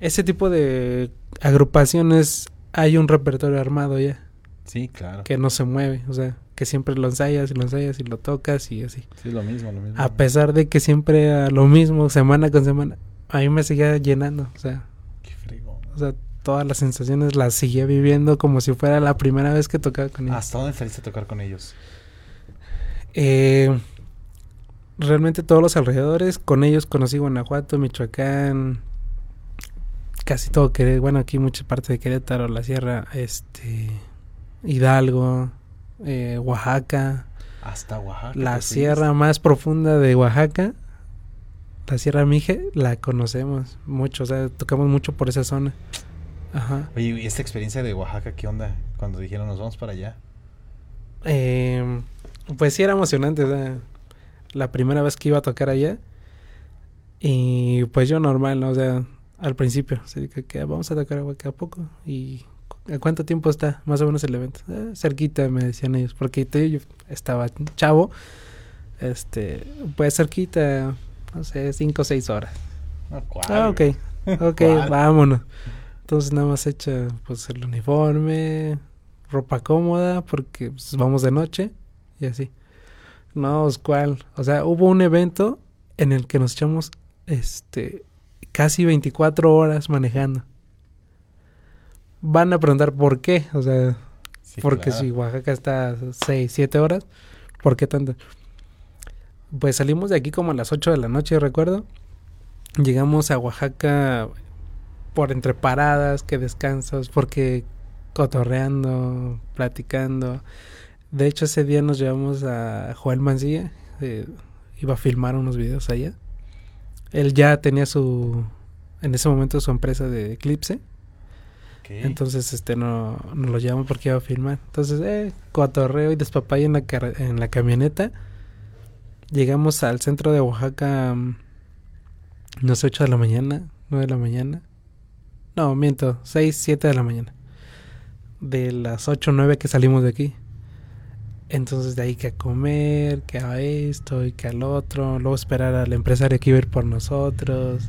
Speaker 2: ese tipo de agrupaciones hay un repertorio armado ya.
Speaker 1: Sí, claro.
Speaker 2: Que no se mueve, o sea, que siempre lo ensayas y lo ensayas y lo tocas y así.
Speaker 1: Sí, lo mismo, lo mismo.
Speaker 2: A pesar de que siempre era lo mismo, semana con semana, a mí me seguía llenando, o sea.
Speaker 1: Qué frío.
Speaker 2: O sea, todas las sensaciones las seguía viviendo como si fuera la primera vez que tocaba con ellos.
Speaker 1: ¿Hasta dónde saliste a tocar con ellos?
Speaker 2: Eh, realmente todos los alrededores, con ellos conocí Guanajuato, Michoacán, casi todo que bueno aquí mucha parte de Querétaro la sierra este Hidalgo eh, Oaxaca.
Speaker 1: Hasta Oaxaca
Speaker 2: la sierra más profunda de Oaxaca la sierra Mije la conocemos mucho o sea tocamos mucho por esa zona.
Speaker 1: Ajá. Oye y esta experiencia de Oaxaca qué onda cuando dijeron nos vamos para allá
Speaker 2: eh, pues sí era emocionante o sea, la primera vez que iba a tocar allá. Y pues yo normal ¿no? o sea al principio. Así que, vamos a tocar a poco. ¿Y a cuánto tiempo está más o menos el evento? Eh, cerquita, me decían ellos. Porque yo estaba chavo. Este, pues cerquita, no sé, cinco o seis horas. Ah, ok. Ok, vámonos. Entonces nada más hecha pues el uniforme, ropa cómoda, porque pues, vamos de noche y así. No, pues, ¿cuál? O sea, hubo un evento en el que nos echamos este casi 24 horas manejando. Van a preguntar por qué, o sea, porque si Oaxaca está 6, 7 horas, ¿por qué tanto? Pues salimos de aquí como a las 8 de la noche, recuerdo. Llegamos a Oaxaca por entre paradas, que descansas, porque cotorreando, platicando. De hecho, ese día nos llevamos a Joel Mancilla, eh, iba a filmar unos videos allá él ya tenía su, en ese momento su empresa de Eclipse. Entonces, este, no, no lo llevamos porque iba a filmar. Entonces, eh, cotorreo y despapay en la, en la camioneta. Llegamos al centro de Oaxaca, mm, no sé, 8 de la mañana, 9 de la mañana. No, miento, 6, 7 de la mañana. De las 8 o 9 que salimos de aquí. Entonces de ahí que a comer, que a esto y que al otro, luego esperar al empresario que iba a ir por nosotros.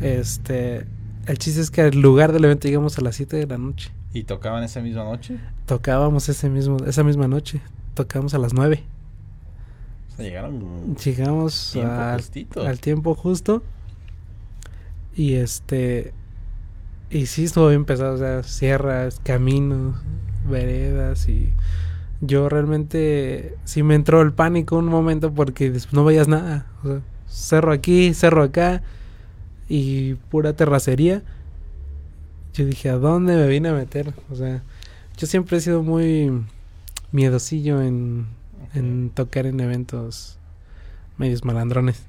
Speaker 2: Este, el chiste es que al lugar del evento llegamos a las 7 de la noche.
Speaker 1: ¿Y tocaban esa misma noche?
Speaker 2: Tocábamos ese mismo, esa misma noche. Tocábamos a las 9.
Speaker 1: O sea, llegaron.
Speaker 2: Llegamos al, al tiempo justo. Y este. Y sí estuvo bien pesado, o sea, sierras, caminos, veredas y yo realmente sí me entró el pánico un momento porque después no veías nada. O sea, cerro aquí, cerro acá y pura terracería. Yo dije, ¿a dónde me vine a meter? O sea, yo siempre he sido muy miedosillo en, en tocar en eventos medios malandrones.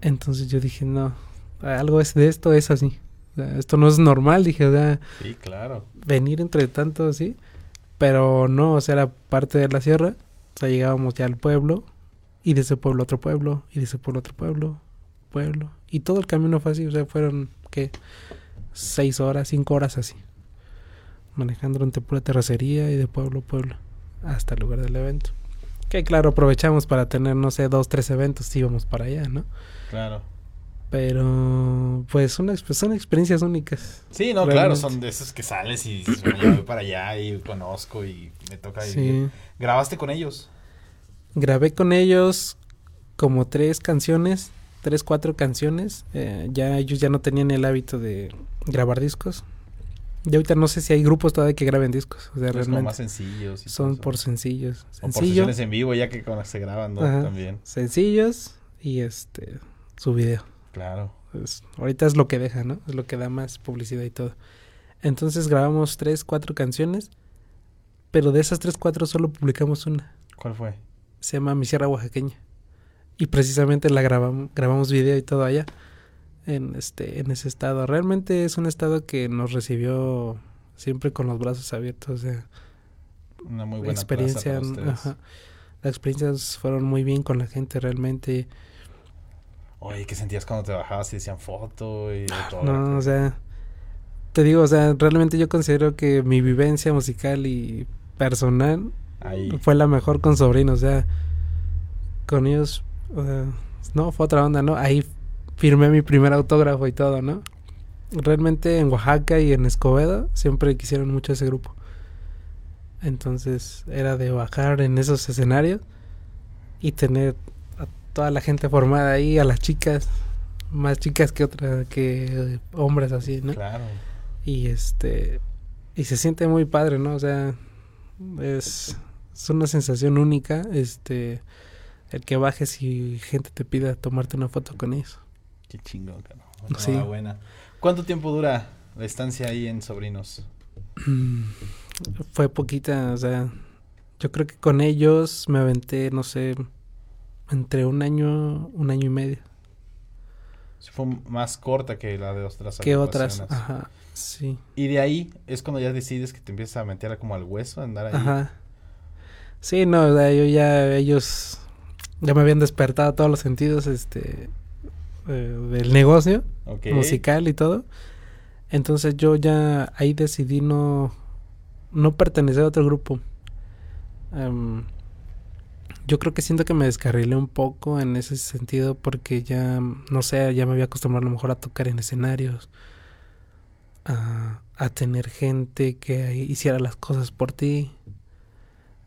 Speaker 2: Entonces yo dije, no, algo es de esto es así. esto no es normal, dije, o sea,
Speaker 1: sí, claro.
Speaker 2: Venir entre tanto así. Pero no, o sea, era parte de la sierra. O sea, llegábamos ya al pueblo. Y de ese pueblo otro pueblo. Y de ese pueblo otro pueblo. Pueblo. Y todo el camino fue así. O sea, fueron, ¿qué? Seis horas, cinco horas así. Manejando durante pura terracería y de pueblo a pueblo. Hasta el lugar del evento. Que claro, aprovechamos para tener, no sé, dos, tres eventos. Íbamos para allá, ¿no?
Speaker 1: Claro.
Speaker 2: Pero, pues, una, son experiencias únicas.
Speaker 1: Sí, no, claro, son de esos que sales y dices, "Bueno, ya voy para allá y conozco y me toca vivir.
Speaker 2: Sí.
Speaker 1: ¿Grabaste con ellos?
Speaker 2: Grabé con ellos como tres canciones, tres, cuatro canciones. Eh, ya ellos ya no tenían el hábito de grabar discos. Y ahorita no sé si hay grupos todavía que graben discos. O sea,
Speaker 1: Es como
Speaker 2: realmente
Speaker 1: más sencillos. y
Speaker 2: son por sencillos.
Speaker 1: O por
Speaker 2: Sencillo,
Speaker 1: sesiones en vivo ya que con las se graban, ¿no?
Speaker 2: Ajá.
Speaker 1: También,
Speaker 2: sencillos y este su video.
Speaker 1: claro.
Speaker 2: Pues, ahorita es lo que deja, ¿no? Es lo que da más publicidad y todo. Entonces grabamos tres, cuatro canciones, pero de esas tres, cuatro solo publicamos una.
Speaker 1: ¿Cuál fue?
Speaker 2: Se llama Mi Sierra Oaxaqueña. Y precisamente la grabamos, grabamos video y todo allá, en este, en ese estado. Realmente es un estado que nos recibió siempre con los brazos abiertos. O sea,
Speaker 1: Una muy buena
Speaker 2: experiencia,
Speaker 1: plaza para
Speaker 2: ajá. las experiencias fueron muy bien con la gente realmente.
Speaker 1: Oye, ¿qué sentías cuando te bajabas y decían foto y todo?
Speaker 2: No, o sea, te digo, o sea, realmente yo considero que mi vivencia musical y personal
Speaker 1: Ahí.
Speaker 2: fue la mejor con sobrinos, o sea, con ellos, o sea, no, fue otra onda, ¿no? Ahí firmé mi primer autógrafo y todo, ¿no? Realmente en Oaxaca y en Escobedo siempre quisieron mucho ese grupo. Entonces era de bajar en esos escenarios y tener a toda la gente formada ahí, a las chicas, más chicas que otras, que hombres así, ¿no?
Speaker 1: Claro.
Speaker 2: Y este y se siente muy padre, ¿no? O sea, es, es una sensación única, este el que bajes y gente te pida tomarte una foto con ellos.
Speaker 1: Qué chingón, cabrón.
Speaker 2: Sí.
Speaker 1: Enhorabuena. ¿Cuánto tiempo dura la estancia ahí en Sobrinos?
Speaker 2: Fue poquita, o sea, yo creo que con ellos me aventé, no sé, entre un año, un año y medio.
Speaker 1: Sí, Fue más corta que la de otras
Speaker 2: que otras, ajá, sí,
Speaker 1: Y de ahí es cuando ya decides que te empiezas a meter como al hueso, a andar ahí.
Speaker 2: ajá. Sí, no, o sea, yo ya, ellos ya me habían despertado todos los sentidos, este, eh, del negocio. Musical y todo. Entonces yo ya ahí decidí no, no pertenecer a otro grupo. Em, yo creo que siento que me descarrilé un poco en ese sentido porque ya, no sé, ya me había acostumbrado a lo mejor a tocar en escenarios, a, a tener gente que hiciera las cosas por ti.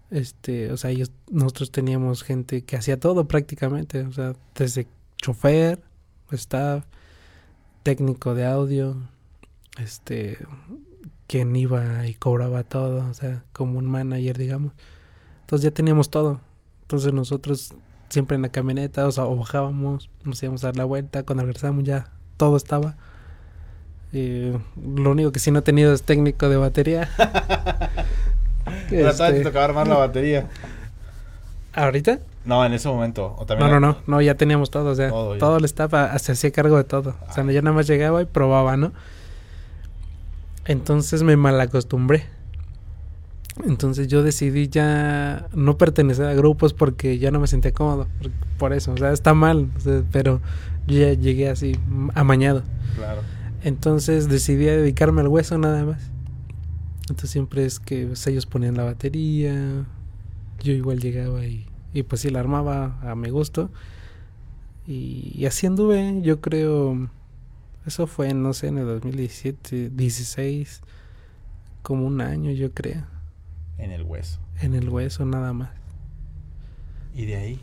Speaker 2: Este, o sea, ellos, nosotros teníamos gente que hacía todo prácticamente, o sea, desde chofer, staff, técnico de audio, este, quien iba y cobraba todo, o sea, como un manager, digamos. Entonces ya teníamos todo. Entonces nosotros siempre en la camioneta, o sea, o bajábamos, nos íbamos a dar la vuelta, cuando regresamos ya todo estaba. Eh, lo único que sí no he tenido es técnico de batería.
Speaker 1: Todavía te
Speaker 2: Este,
Speaker 1: tocaba armar la batería.
Speaker 2: ¿Ahorita?
Speaker 1: No, en ese momento. O también
Speaker 2: No, no, no, no, ya teníamos todo, o sea,
Speaker 1: Todo
Speaker 2: el staff ah, se hacía cargo de todo. O sea, yo nada más llegaba y probaba, ¿no? Entonces me malacostumbré. Entonces yo decidí ya no pertenecer a grupos porque ya no me sentía cómodo. por- Por eso, o sea, está mal, o sea, pero yo ya llegué así, amañado.
Speaker 1: Claro.
Speaker 2: Entonces decidí dedicarme al hueso nada más. Entonces siempre es que pues, ellos ponían la batería, yo igual llegaba y, y pues sí la armaba a mi gusto. Y, y así anduve, yo creo, eso fue, no sé, en el 2017, 16, como un año yo creo,
Speaker 1: En el hueso.
Speaker 2: en el hueso nada más.
Speaker 1: Y de ahí.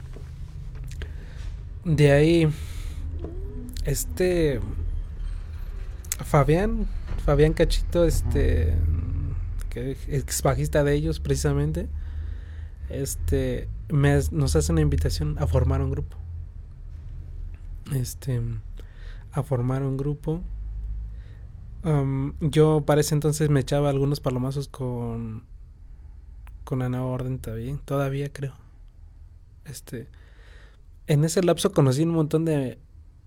Speaker 2: De ahí, este Fabián, Fabián Cachito, este que ex bajista de ellos precisamente, este nos hace una invitación a formar un grupo. Este a formar un grupo. Yo para ese entonces me echaba algunos palomazos con con la nueva orden todavía, todavía creo. Este en ese lapso conocí un montón de,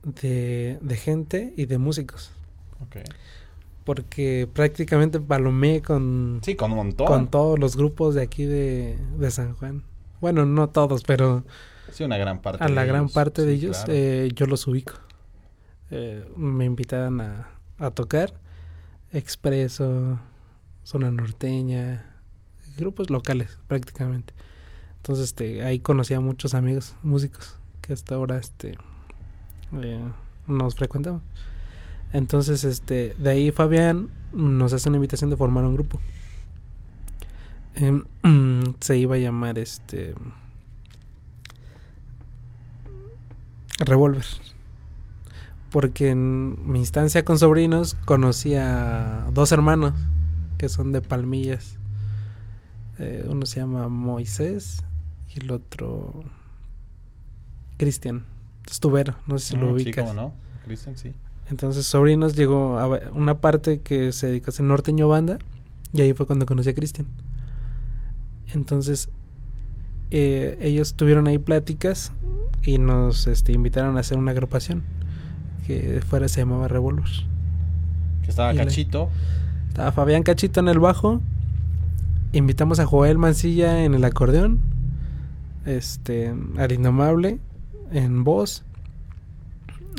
Speaker 2: de, gente y de músicos. Porque prácticamente palomé con,
Speaker 1: Sí, con un montón.
Speaker 2: con todos los grupos de aquí de, de San Juan. Bueno, no todos, pero
Speaker 1: Sí, una gran parte.
Speaker 2: a
Speaker 1: de
Speaker 2: la gran parte de ellos
Speaker 1: claro.
Speaker 2: eh, yo los ubico. Eh, me invitaban a, a tocar Expreso, Zona Norteña, grupos locales prácticamente. Entonces este, ahí conocí a muchos amigos músicos que hasta ahora este, eh, nos frecuentaba. Entonces, este, de ahí Fabián nos hace una invitación de formar un grupo. Em, se iba a llamar este Revolver. Porque en mi instancia con sobrinos conocí a dos hermanos que son de Palmillas. Eh, uno se llama Moisés y el otro Cristian. Estuvero, no sé si lo
Speaker 1: Mm, sí,
Speaker 2: ubicas.
Speaker 1: cómo no. Cristian, sí.
Speaker 2: Entonces, Sobrinos llegó a una parte que se dedica a hacer norteño banda y ahí fue cuando conocí a Cristian. Entonces, eh, ellos tuvieron ahí pláticas y nos este, invitaron a hacer una agrupación que fuera se llamaba Revolver.
Speaker 1: Que estaba
Speaker 2: Y
Speaker 1: Cachito.
Speaker 2: Estaba Fabián Cachito en el bajo. Invitamos a Joel Mancilla en el acordeón. Este, al Indomable en voz.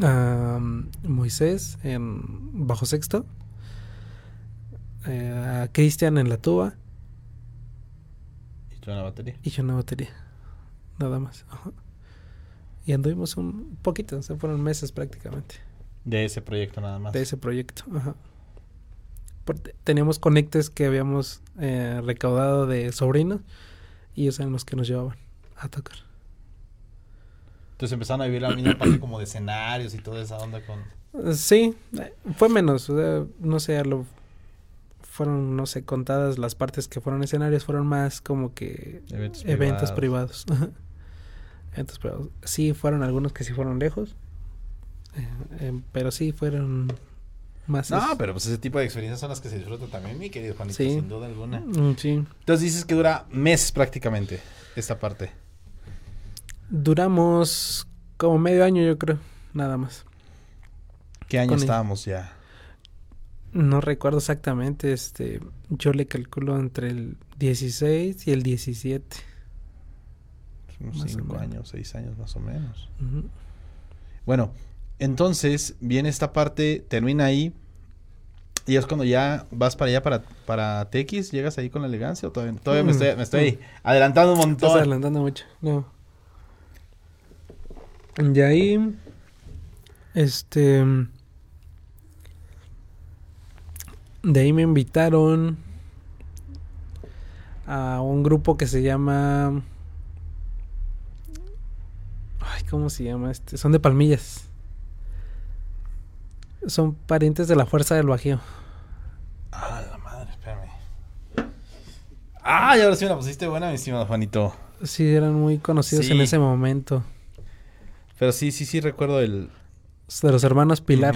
Speaker 2: A Moisés en bajo sexto. eh, a Cristian en la tuba.
Speaker 1: Y en la batería.
Speaker 2: Y yo en la batería. Nada más. Ajá. Y anduvimos un poquito, se fueron meses prácticamente
Speaker 1: De ese proyecto nada más.
Speaker 2: de ese proyecto. Ajá. Teníamos conectes que habíamos eh, recaudado de sobrinos y ellos eran los que nos llevaban a tocar.
Speaker 1: Entonces empezaron a vivir la misma parte como de escenarios y toda esa onda con...
Speaker 2: Sí, fue menos, o sea, no sé, lo fueron, no sé, contadas las partes que fueron escenarios, fueron más como que
Speaker 1: Eventos
Speaker 2: eventos
Speaker 1: privados.
Speaker 2: eventos privados. Sí, fueron algunos que sí fueron lejos, eh, eh, pero sí fueron más...
Speaker 1: No,
Speaker 2: es-
Speaker 1: pero pues ese tipo de experiencias son las que se disfrutan también, mi querido Juanito,
Speaker 2: Sí.
Speaker 1: sin duda alguna.
Speaker 2: Mm, sí.
Speaker 1: Entonces dices que dura meses prácticamente esta parte.
Speaker 2: Duramos como medio año, yo creo, nada más.
Speaker 1: ¿Qué año
Speaker 2: Con el-
Speaker 1: estábamos ya?
Speaker 2: No recuerdo exactamente, este, yo le calculo entre el 16 y el 17.
Speaker 1: Unos
Speaker 2: Más o
Speaker 1: cinco
Speaker 2: menos.
Speaker 1: años, seis años más o menos. Bueno, entonces viene esta parte, termina ahí. Y es cuando ya vas para allá, para, para TX, ¿llegas ahí con la elegancia o todavía, todavía me
Speaker 2: Mm,
Speaker 1: estoy, me estoy adelantando un
Speaker 2: Estás
Speaker 1: montón?
Speaker 2: adelantando mucho. No. Y ahí, este, de ahí me invitaron a un grupo que se llama, ay, ¿cómo se llama este? Son de Palmillas. Son parientes de la Fuerza del Bajío.
Speaker 1: Ah, la madre, espérame. Ah, y ahora sí me la pusiste buena, mi estimado Juanito.
Speaker 2: Sí, eran muy conocidos en ese momento.
Speaker 1: Pero sí, sí, sí recuerdo el...
Speaker 2: De los hermanos Pilar.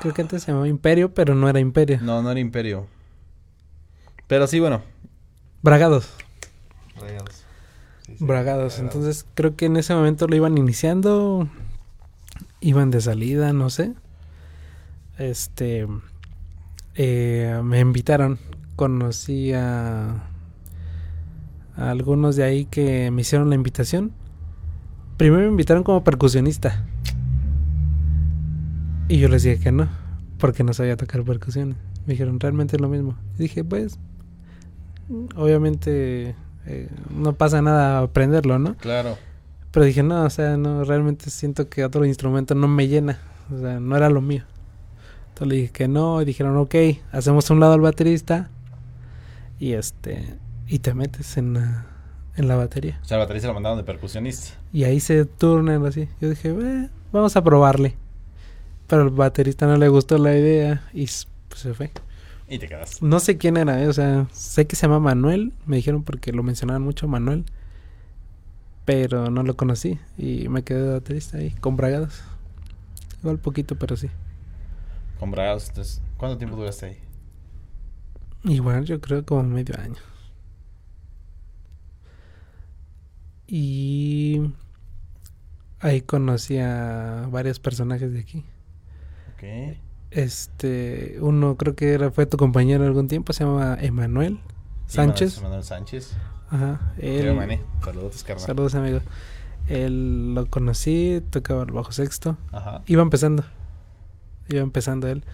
Speaker 2: Creo que antes se llamaba Imperio, pero no era Imperio.
Speaker 1: No, no era Imperio. Pero sí, bueno.
Speaker 2: Bragados.
Speaker 1: Bragados. Sí, sí,
Speaker 2: Bragados. Entonces creo que en ese momento lo iban iniciando. Iban de salida, no sé. Este. eh, me invitaron. Conocí a, a algunos de ahí que me hicieron la invitación. Primero me invitaron como percusionista. Y yo les dije que no, porque no sabía tocar percusiones. Me dijeron, realmente es lo mismo. Y dije, pues, obviamente eh, no pasa nada aprenderlo, ¿no?
Speaker 1: Claro.
Speaker 2: Pero dije, no, o sea, no, realmente siento que otro instrumento no me llena. O sea, no era lo mío. Entonces le dije que no, y dijeron, ok, hacemos a un lado al baterista. Y este, y te metes en la, en la batería.
Speaker 1: O sea, la batería se la mandaron de percusionista.
Speaker 2: Y ahí se turnan así. Yo dije, "Eh, vamos a probarle. Pero al baterista no le gustó la idea y pues se fue.
Speaker 1: Y te quedas.
Speaker 2: No sé quién era, eh, o sea, sé que se llama Manuel, me dijeron porque lo mencionaban mucho Manuel, pero no lo conocí y me quedé de baterista ahí, con bragados. Igual poquito, pero sí.
Speaker 1: Con bragados. Entonces, ¿cuánto tiempo duraste ahí?
Speaker 2: Igual yo creo como medio año. Y ahí conocí a varios personajes de aquí.
Speaker 1: Ok.
Speaker 2: Este, uno creo que era, fue tu compañero algún tiempo, se llama Emanuel Sánchez.
Speaker 1: Manuel Sánchez.
Speaker 2: Ajá.
Speaker 1: Él... Mané. Saludos, carnal.
Speaker 2: Saludos, amigo. Él lo conocí, tocaba el bajo sexto.
Speaker 1: Ajá.
Speaker 2: Iba empezando. Iba empezando él.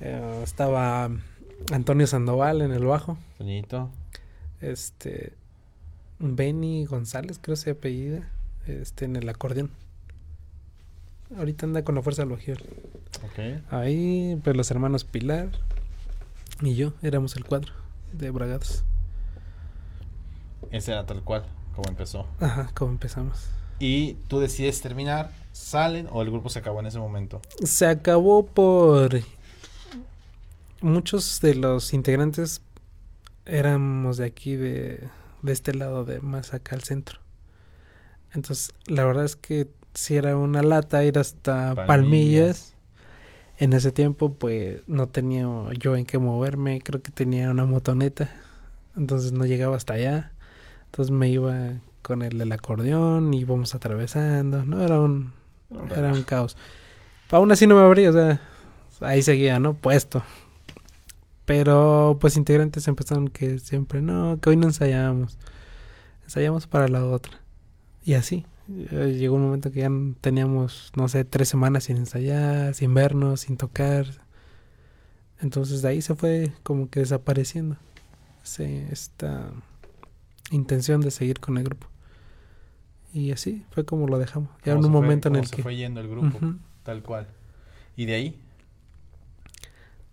Speaker 2: Eh, estaba Antonio Sandoval en el bajo.
Speaker 1: Toñito.
Speaker 2: Este. Benny González, creo se apellida. este, en el acordeón. Ahorita anda con la fuerza Logier.
Speaker 1: Ok.
Speaker 2: Ahí, pues los hermanos Pilar y yo éramos el cuadro de Bragados.
Speaker 1: Ese era tal cual, como empezó.
Speaker 2: Ajá, como empezamos.
Speaker 1: Y tú decides terminar, salen o el grupo se acabó en ese momento.
Speaker 2: Se acabó por... Muchos de los integrantes éramos de aquí, de, de este lado, de más acá al centro. Entonces, la verdad es que si era una lata ir hasta Palmillas. En ese tiempo, pues no tenía yo en qué moverme. Creo que tenía una motoneta. Entonces no llegaba hasta allá. Entonces me iba con el del acordeón y íbamos atravesando. No, era un, era un caos. Aún así no me abría, o sea, ahí seguía, ¿no? Puesto. Pero pues integrantes empezaron que siempre, no, que hoy no ensayamos. Ensayamos para la otra. Y así. Eh, Llegó un momento que ya teníamos, no sé, tres semanas sin ensayar, sin vernos, sin tocar. Entonces de ahí se fue como que desapareciendo. ese- esta intención de seguir con el grupo. Y así fue como lo dejamos. Ya en
Speaker 1: ¿Cómo
Speaker 2: un
Speaker 1: fue-
Speaker 2: momento en el
Speaker 1: se
Speaker 2: que...
Speaker 1: fue yendo el grupo, tal cual. Y de ahí,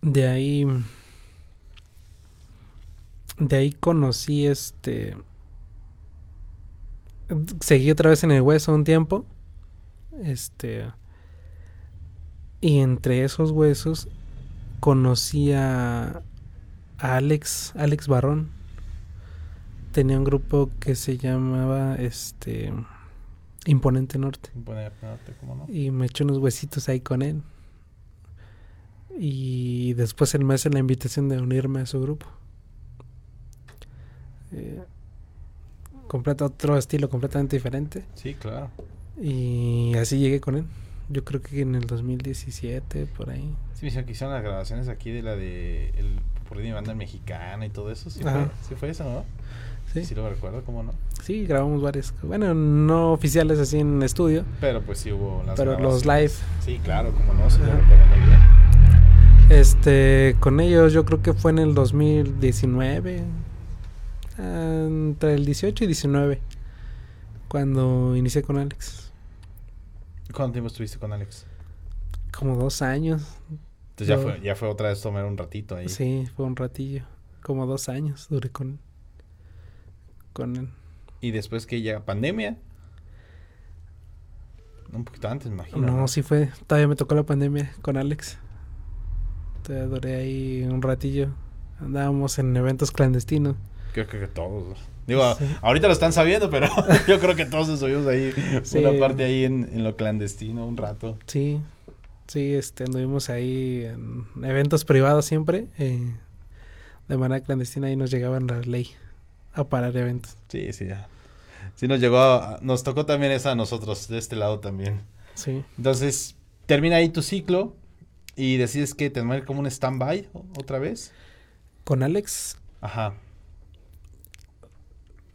Speaker 2: De ahí. De ahí conocí este. Seguí otra vez en el hueso un tiempo. Este. Y entre esos huesos conocí a, a Alex, Alex Barrón. Tenía un grupo que se llamaba este Imponente Norte.
Speaker 1: poner norte, ¿cómo no?
Speaker 2: Y me eché unos huesitos ahí con él. Y después él me hace la invitación de unirme a su grupo. Eh, completa otro estilo completamente diferente.
Speaker 1: Sí, claro.
Speaker 2: Y así llegué con él. Yo creo que en el 2017, por ahí.
Speaker 1: Sí, me hicieron que hicieron las grabaciones aquí de la de el por mi banda mexicana y todo eso. Sí, fue, sí fue eso, ¿no?
Speaker 2: Sí,
Speaker 1: Sí lo recuerdo, ¿cómo no?
Speaker 2: sí, grabamos varias. Bueno, no oficiales así en estudio.
Speaker 1: Pero pues sí hubo las
Speaker 2: Pero los
Speaker 1: grabaciones. Sí, claro, como no, sí lo recuerdo muy bien.
Speaker 2: Este, con ellos yo creo que fue en el 2019, ah, entre el 18 y 19, cuando inicié con Alex.
Speaker 1: ¿Cuánto tiempo estuviste con Alex?
Speaker 2: Como dos años,
Speaker 1: Entonces ya
Speaker 2: No.
Speaker 1: fue, ya fue otra vez tomar un ratito ahí.
Speaker 2: sí, fue un ratillo, como dos años duré con, con él.
Speaker 1: Y después que ya pandemia. Un poquito antes, me imagino.
Speaker 2: No, sí fue, todavía me tocó la pandemia con Alex. Todavía duré ahí un ratillo, andábamos en eventos clandestinos.
Speaker 1: Creo que, que todos. Digo,
Speaker 2: Sí.
Speaker 1: ahorita lo están sabiendo, pero yo creo que todos estuvimos ahí.
Speaker 2: Sí.
Speaker 1: Una parte ahí en, en lo clandestino, un rato.
Speaker 2: Sí, sí, este, anduvimos ahí en eventos privados siempre, eh, de manera clandestina y nos llegaban la ley a parar eventos.
Speaker 1: Sí, sí, ya. Sí nos llegó, a- nos tocó también esa a nosotros, de este lado también.
Speaker 2: Sí,
Speaker 1: Entonces, termina ahí tu ciclo y decides que tener como un stand-by otra vez.
Speaker 2: con Alex,
Speaker 1: Ajá.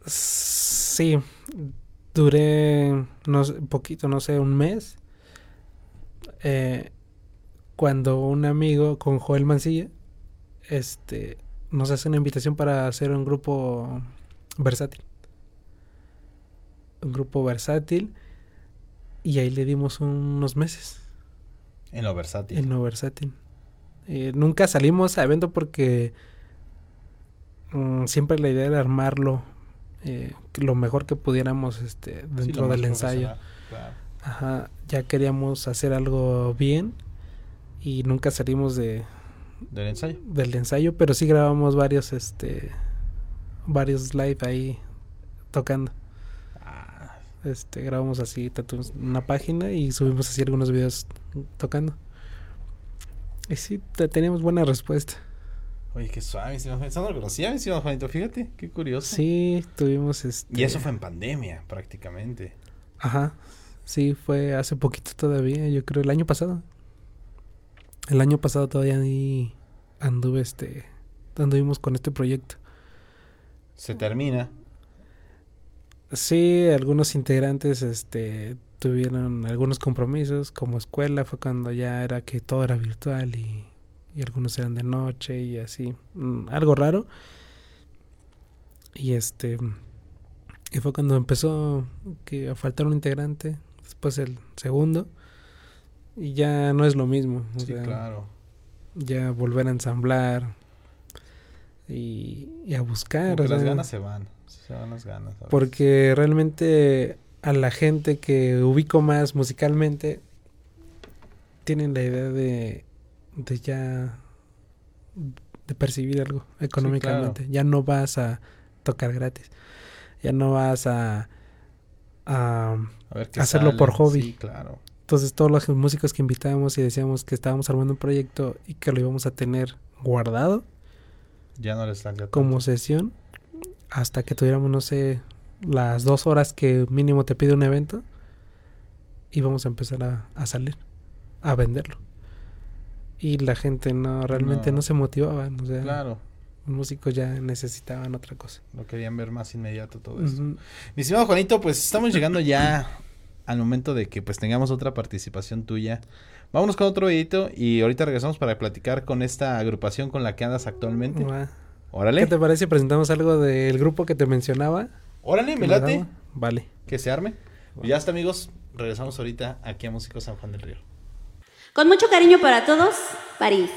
Speaker 2: Sí, duré no sé, poquito, no sé, un mes, eh, cuando un amigo con Joel Mancilla, este, nos hace una invitación para hacer un grupo versátil. Un grupo versátil. Y ahí le dimos unos meses
Speaker 1: En lo versátil.
Speaker 2: en lo versátil. Eh, nunca salimos a evento porque mm, siempre la idea era armarlo eh, lo mejor que pudiéramos este, dentro del ensayo.
Speaker 1: claro.
Speaker 2: Ajá, ya queríamos hacer algo bien y nunca salimos de,
Speaker 1: Del ensayo.
Speaker 2: del ensayo, pero sí grabamos varios este varios live ahí tocando.
Speaker 1: Ah,
Speaker 2: Este grabamos así una página y subimos así algunos videos tocando. Y sí, te- teníamos buena respuesta.
Speaker 1: Oye, qué suave. Eso no lo conocía, estimado Juanito. Fíjate, qué curioso.
Speaker 2: Sí, tuvimos este
Speaker 1: Y eso fue en pandemia, prácticamente.
Speaker 2: Ajá. Sí, fue hace poquito todavía, yo creo el año pasado. El año pasado todavía ahí anduve este anduvimos con este proyecto.
Speaker 1: Se termina.
Speaker 2: Sí, algunos integrantes este tuvieron algunos compromisos, como escuela fue cuando ya era que todo era virtual y, y algunos eran de noche y así, mm, algo raro. Y este Y fue cuando empezó que a faltar un integrante, después el segundo, y ya no es lo mismo. o
Speaker 1: Sí,
Speaker 2: sea,
Speaker 1: claro.
Speaker 2: Ya volver a ensamblar y, y a buscar.
Speaker 1: Las ganas se van. Se van las ganas. a veces.
Speaker 2: Porque realmente a la gente que ubico más musicalmente tienen la idea de, de ya de percibir algo económicamente. Ya no vas a tocar gratis. Ya no vas a, a
Speaker 1: A ver qué
Speaker 2: hacerlo
Speaker 1: sale.
Speaker 2: por hobby.
Speaker 1: Sí, claro.
Speaker 2: entonces todos los músicos que invitábamos y decíamos que estábamos armando un proyecto y que lo íbamos a tener guardado
Speaker 1: Ya no les salga
Speaker 2: como
Speaker 1: tanto.
Speaker 2: sesión hasta que tuviéramos, no sé, las dos horas que mínimo te pide un evento y vamos a empezar a, a salir, a venderlo. Y la gente no, realmente no,
Speaker 1: No.
Speaker 2: se motivaba, o sea,
Speaker 1: Claro.
Speaker 2: los músicos ya necesitaban otra cosa.
Speaker 1: Lo querían ver más inmediato todo eso.
Speaker 2: Ujú.
Speaker 1: Mi estimado Juanito, pues estamos llegando ya al momento de que pues tengamos otra participación tuya. Vámonos con otro videito y ahorita regresamos para platicar con esta agrupación con la que andas actualmente. Órale.
Speaker 2: ¿Qué te parece si presentamos algo del grupo que te mencionaba?
Speaker 1: Órale, me
Speaker 2: ¿Que
Speaker 1: late.
Speaker 2: Vale.
Speaker 1: Que se arme. Y ya está, amigos. Regresamos ahorita aquí a Músicos San Juan del Río.
Speaker 3: Con mucho cariño para todos, París.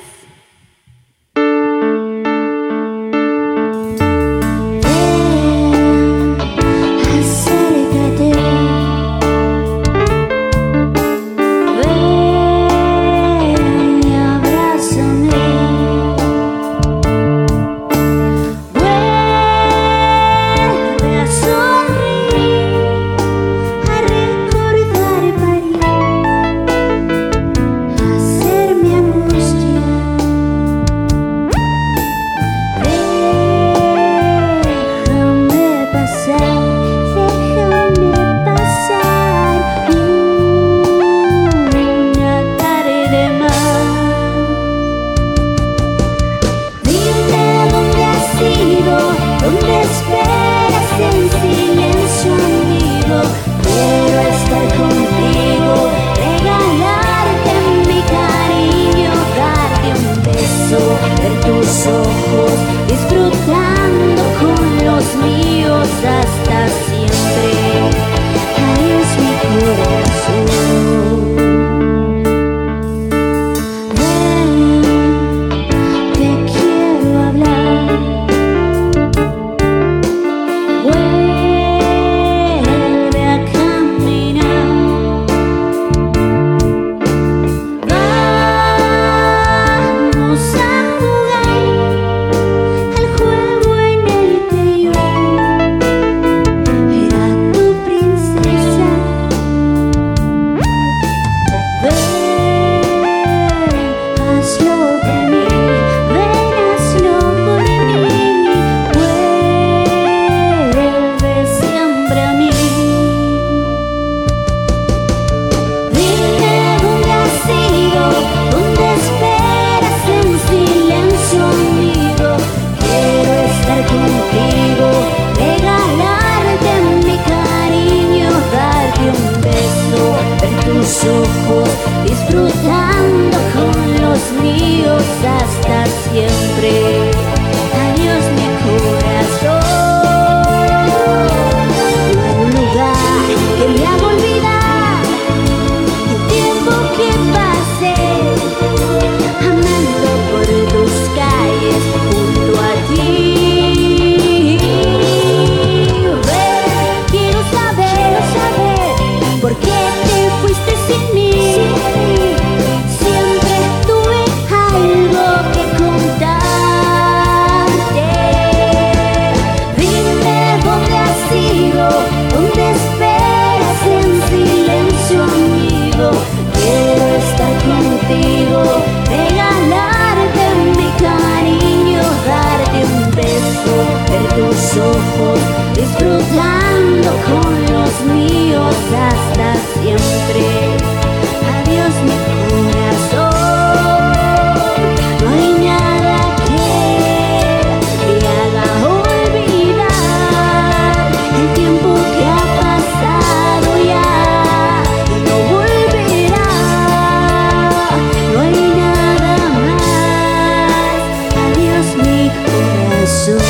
Speaker 1: Amigos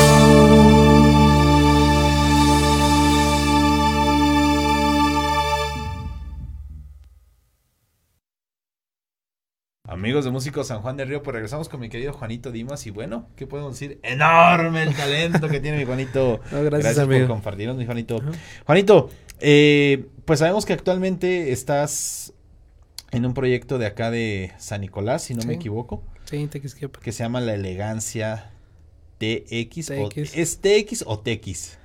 Speaker 1: de Músicos San Juan del Río, pues regresamos con mi querido Juanito Dimas y bueno, ¿qué podemos decir? Enorme el talento que tiene mi Juanito.
Speaker 2: Gracias, amigo.
Speaker 1: por compartirnos, mi Juanito. Juanito, eh, pues sabemos que actualmente estás en un proyecto de acá de San Nicolás, si no me equivoco.
Speaker 2: Sí,
Speaker 1: Que se llama La Elegancia TX. o-
Speaker 2: TX.
Speaker 1: ¿Es TX o TX?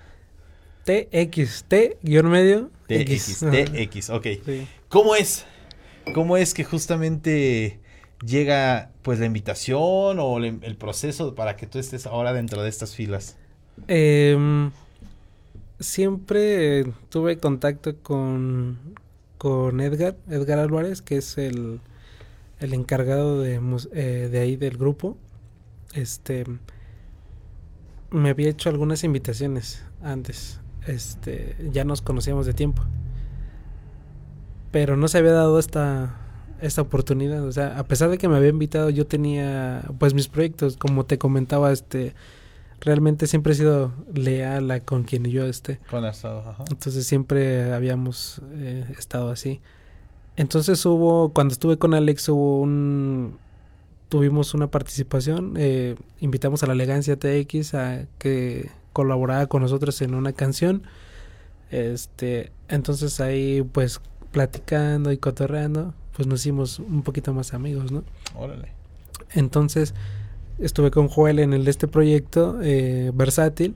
Speaker 2: TX, T guion medio.
Speaker 1: TX. TX, ok.
Speaker 2: Sí.
Speaker 1: ¿Cómo es? ¿Cómo es que justamente llega pues la invitación o el, el proceso para que tú estés ahora dentro de estas filas?
Speaker 2: Em, siempre tuve contacto con, con Edgar, Edgar Álvarez, que es el, el encargado de, eh, de ahí del grupo. Este me había hecho algunas invitaciones antes. Este, ya nos conocíamos de tiempo. Pero no se había dado esta esta oportunidad, o sea, a pesar de que me había invitado, yo tenía pues mis proyectos, como te comentaba, este realmente siempre he sido leal a con quien yo esté.
Speaker 1: Con estado, ajá.
Speaker 2: Entonces siempre habíamos eh, estado así. Entonces hubo, cuando estuve con Alex, hubo un, tuvimos una participación, eh, invitamos a la Elegancia TX a que colaborara con nosotros en una canción. Este, entonces ahí pues platicando y cotorreando, pues nos hicimos un poquito más amigos, ¿no?
Speaker 1: Órale.
Speaker 2: Entonces estuve con Joel en el de este proyecto, eh, Versátil.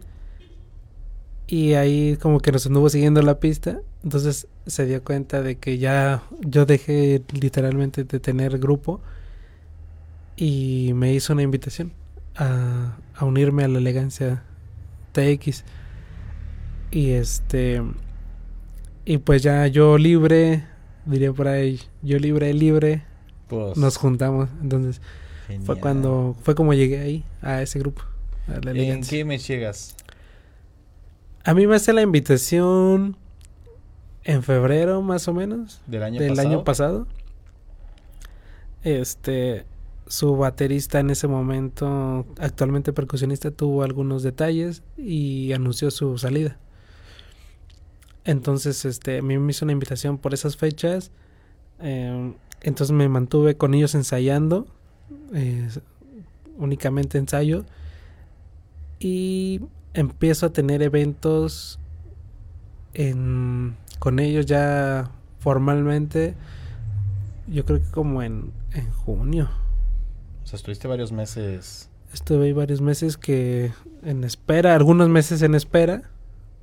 Speaker 2: Y ahí como que nos anduvo siguiendo la pista. Entonces se dio cuenta de que ya yo dejé literalmente de tener grupo. Y me hizo una invitación a, a unirme a la elegancia TX. Y este... Y pues ya yo libre, diría por ahí, yo libre, libre,
Speaker 1: Pues,
Speaker 2: nos juntamos. Entonces fue cuando fue como llegué ahí a ese grupo a la
Speaker 1: ¿En qué mes llegas?
Speaker 2: a mí me hace la invitación en febrero más o menos
Speaker 1: ¿Del año
Speaker 2: del
Speaker 1: pasado?
Speaker 2: año pasado este su baterista en ese momento actualmente percusionista tuvo algunos detalles y anunció su salida. Entonces este a mí me hizo una invitación por esas fechas eh, entonces me mantuve con ellos ensayando únicamente ensayo y empiezo a tener eventos en, con ellos ya formalmente yo creo que como en, en junio
Speaker 1: sea, estuviste varios meses.
Speaker 2: estuve ahí varios meses que en espera algunos meses en espera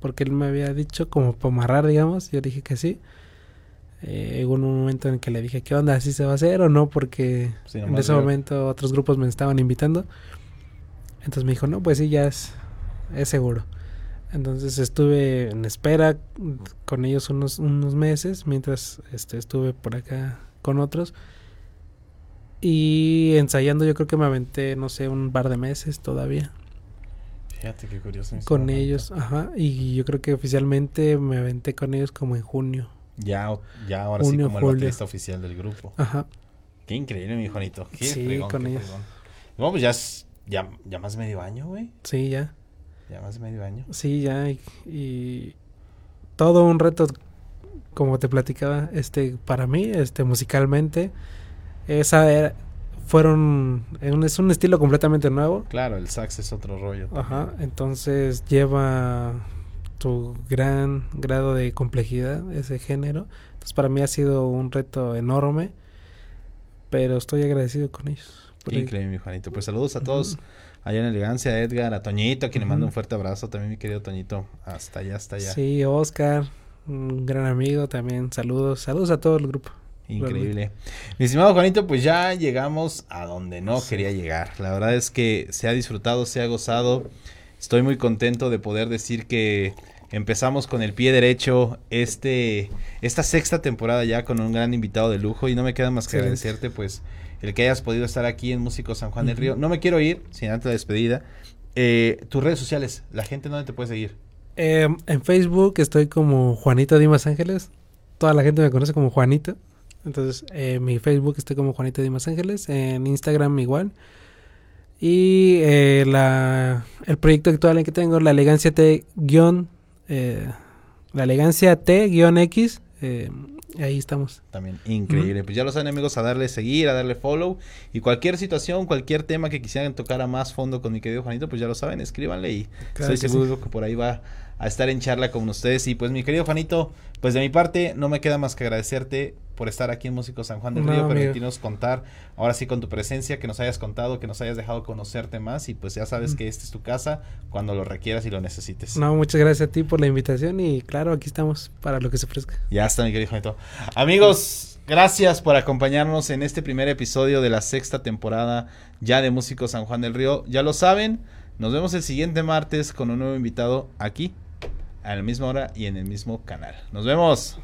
Speaker 2: porque él me había dicho como para amarrar digamos yo dije que sí eh, hubo un momento en que le dije qué onda así se va a hacer o no porque
Speaker 1: Sí,
Speaker 2: en ese
Speaker 1: veo-
Speaker 2: momento otros grupos me estaban invitando. Entonces me dijo, no, pues sí, ya es, es seguro. Entonces estuve en espera con ellos unos, unos meses mientras este, estuve por acá con otros. Y ensayando yo creo que me aventé, no sé, un par de meses todavía
Speaker 1: Fíjate qué curioso.
Speaker 2: con ellos. Ajá. Y yo creo que oficialmente me aventé con ellos como en junio.
Speaker 1: Ya, ya ahora
Speaker 2: Junio,
Speaker 1: sí como el baterista oficial del grupo.
Speaker 2: Ajá.
Speaker 1: Qué increíble, mi Juanito. Qué
Speaker 2: Sí,
Speaker 1: fregón,
Speaker 2: con
Speaker 1: qué
Speaker 2: ellos.
Speaker 1: fregón. No, pues ya es ya, ya más medio año, güey.
Speaker 2: Sí, ya.
Speaker 1: Ya más medio año.
Speaker 2: Sí, ya. Y, y todo un reto, como te platicaba, este, para mí, este, musicalmente, esa era- fueron, es un- es un estilo completamente nuevo.
Speaker 1: Claro, el sax es otro rollo. también.
Speaker 2: Ajá, entonces lleva tu gran grado de complejidad ese género. Entonces para mí ha sido un reto enorme, pero estoy agradecido con ellos.
Speaker 1: increíble, mi Juanito. Pues saludos a todos allá en Elegancia, a Edgar, a Toñito, a quien le mando un fuerte abrazo. También mi querido Toñito. Hasta allá, hasta allá.
Speaker 2: Sí, Oscar, un gran amigo también. Saludos, saludos a todo el grupo.
Speaker 1: Increíble. Mi estimado Juanito, pues ya llegamos a donde no quería llegar. La verdad es que se ha disfrutado, se ha gozado. Estoy muy contento de poder decir que empezamos con el pie derecho este esta sexta temporada ya con un gran invitado de lujo y no me queda más que
Speaker 2: Excelente.
Speaker 1: agradecerte pues el que hayas podido estar aquí en Músico San Juan del. Río. No me quiero ir sin antes la despedida. Eh, tus redes sociales, la gente dónde te puede seguir.
Speaker 2: Eh, en Facebook estoy como Juanito Dimas Ángeles. Toda la gente me conoce como Juanito. Entonces, eh, mi Facebook estoy como Juanito Dimas Ángeles. En Instagram igual. Y eh, la, el proyecto actual en que tengo, la elegancia T guion, eh, la elegancia T guion X, eh, Ahí estamos.
Speaker 1: También increíble. Pues ya lo saben amigos, a darle seguir, a darle follow. Y cualquier situación, cualquier tema que quisieran tocar a más fondo con mi querido Juanito, pues ya lo saben, escríbanle y
Speaker 2: Claro
Speaker 1: estoy seguro que por ahí va a estar en charla con ustedes. Y pues mi querido Juanito, pues de mi parte no me queda más que agradecerte por estar aquí en Músico San Juan del Río, permitirnos contar ahora sí con tu presencia, que nos hayas contado, que nos hayas dejado conocerte más y pues ya sabes
Speaker 2: Mm.
Speaker 1: que esta es tu casa cuando lo requieras y lo necesites.
Speaker 2: No, muchas gracias a ti por la invitación y claro, aquí estamos para lo que se ofrezca.
Speaker 1: Ya está, mi querido Juanito. Amigos, gracias por acompañarnos en este primer episodio de la sexta temporada ya de Músicos San Juan del Río. Ya lo saben, nos vemos el siguiente martes con un nuevo invitado aquí, a la misma hora y en el mismo canal. Nos vemos.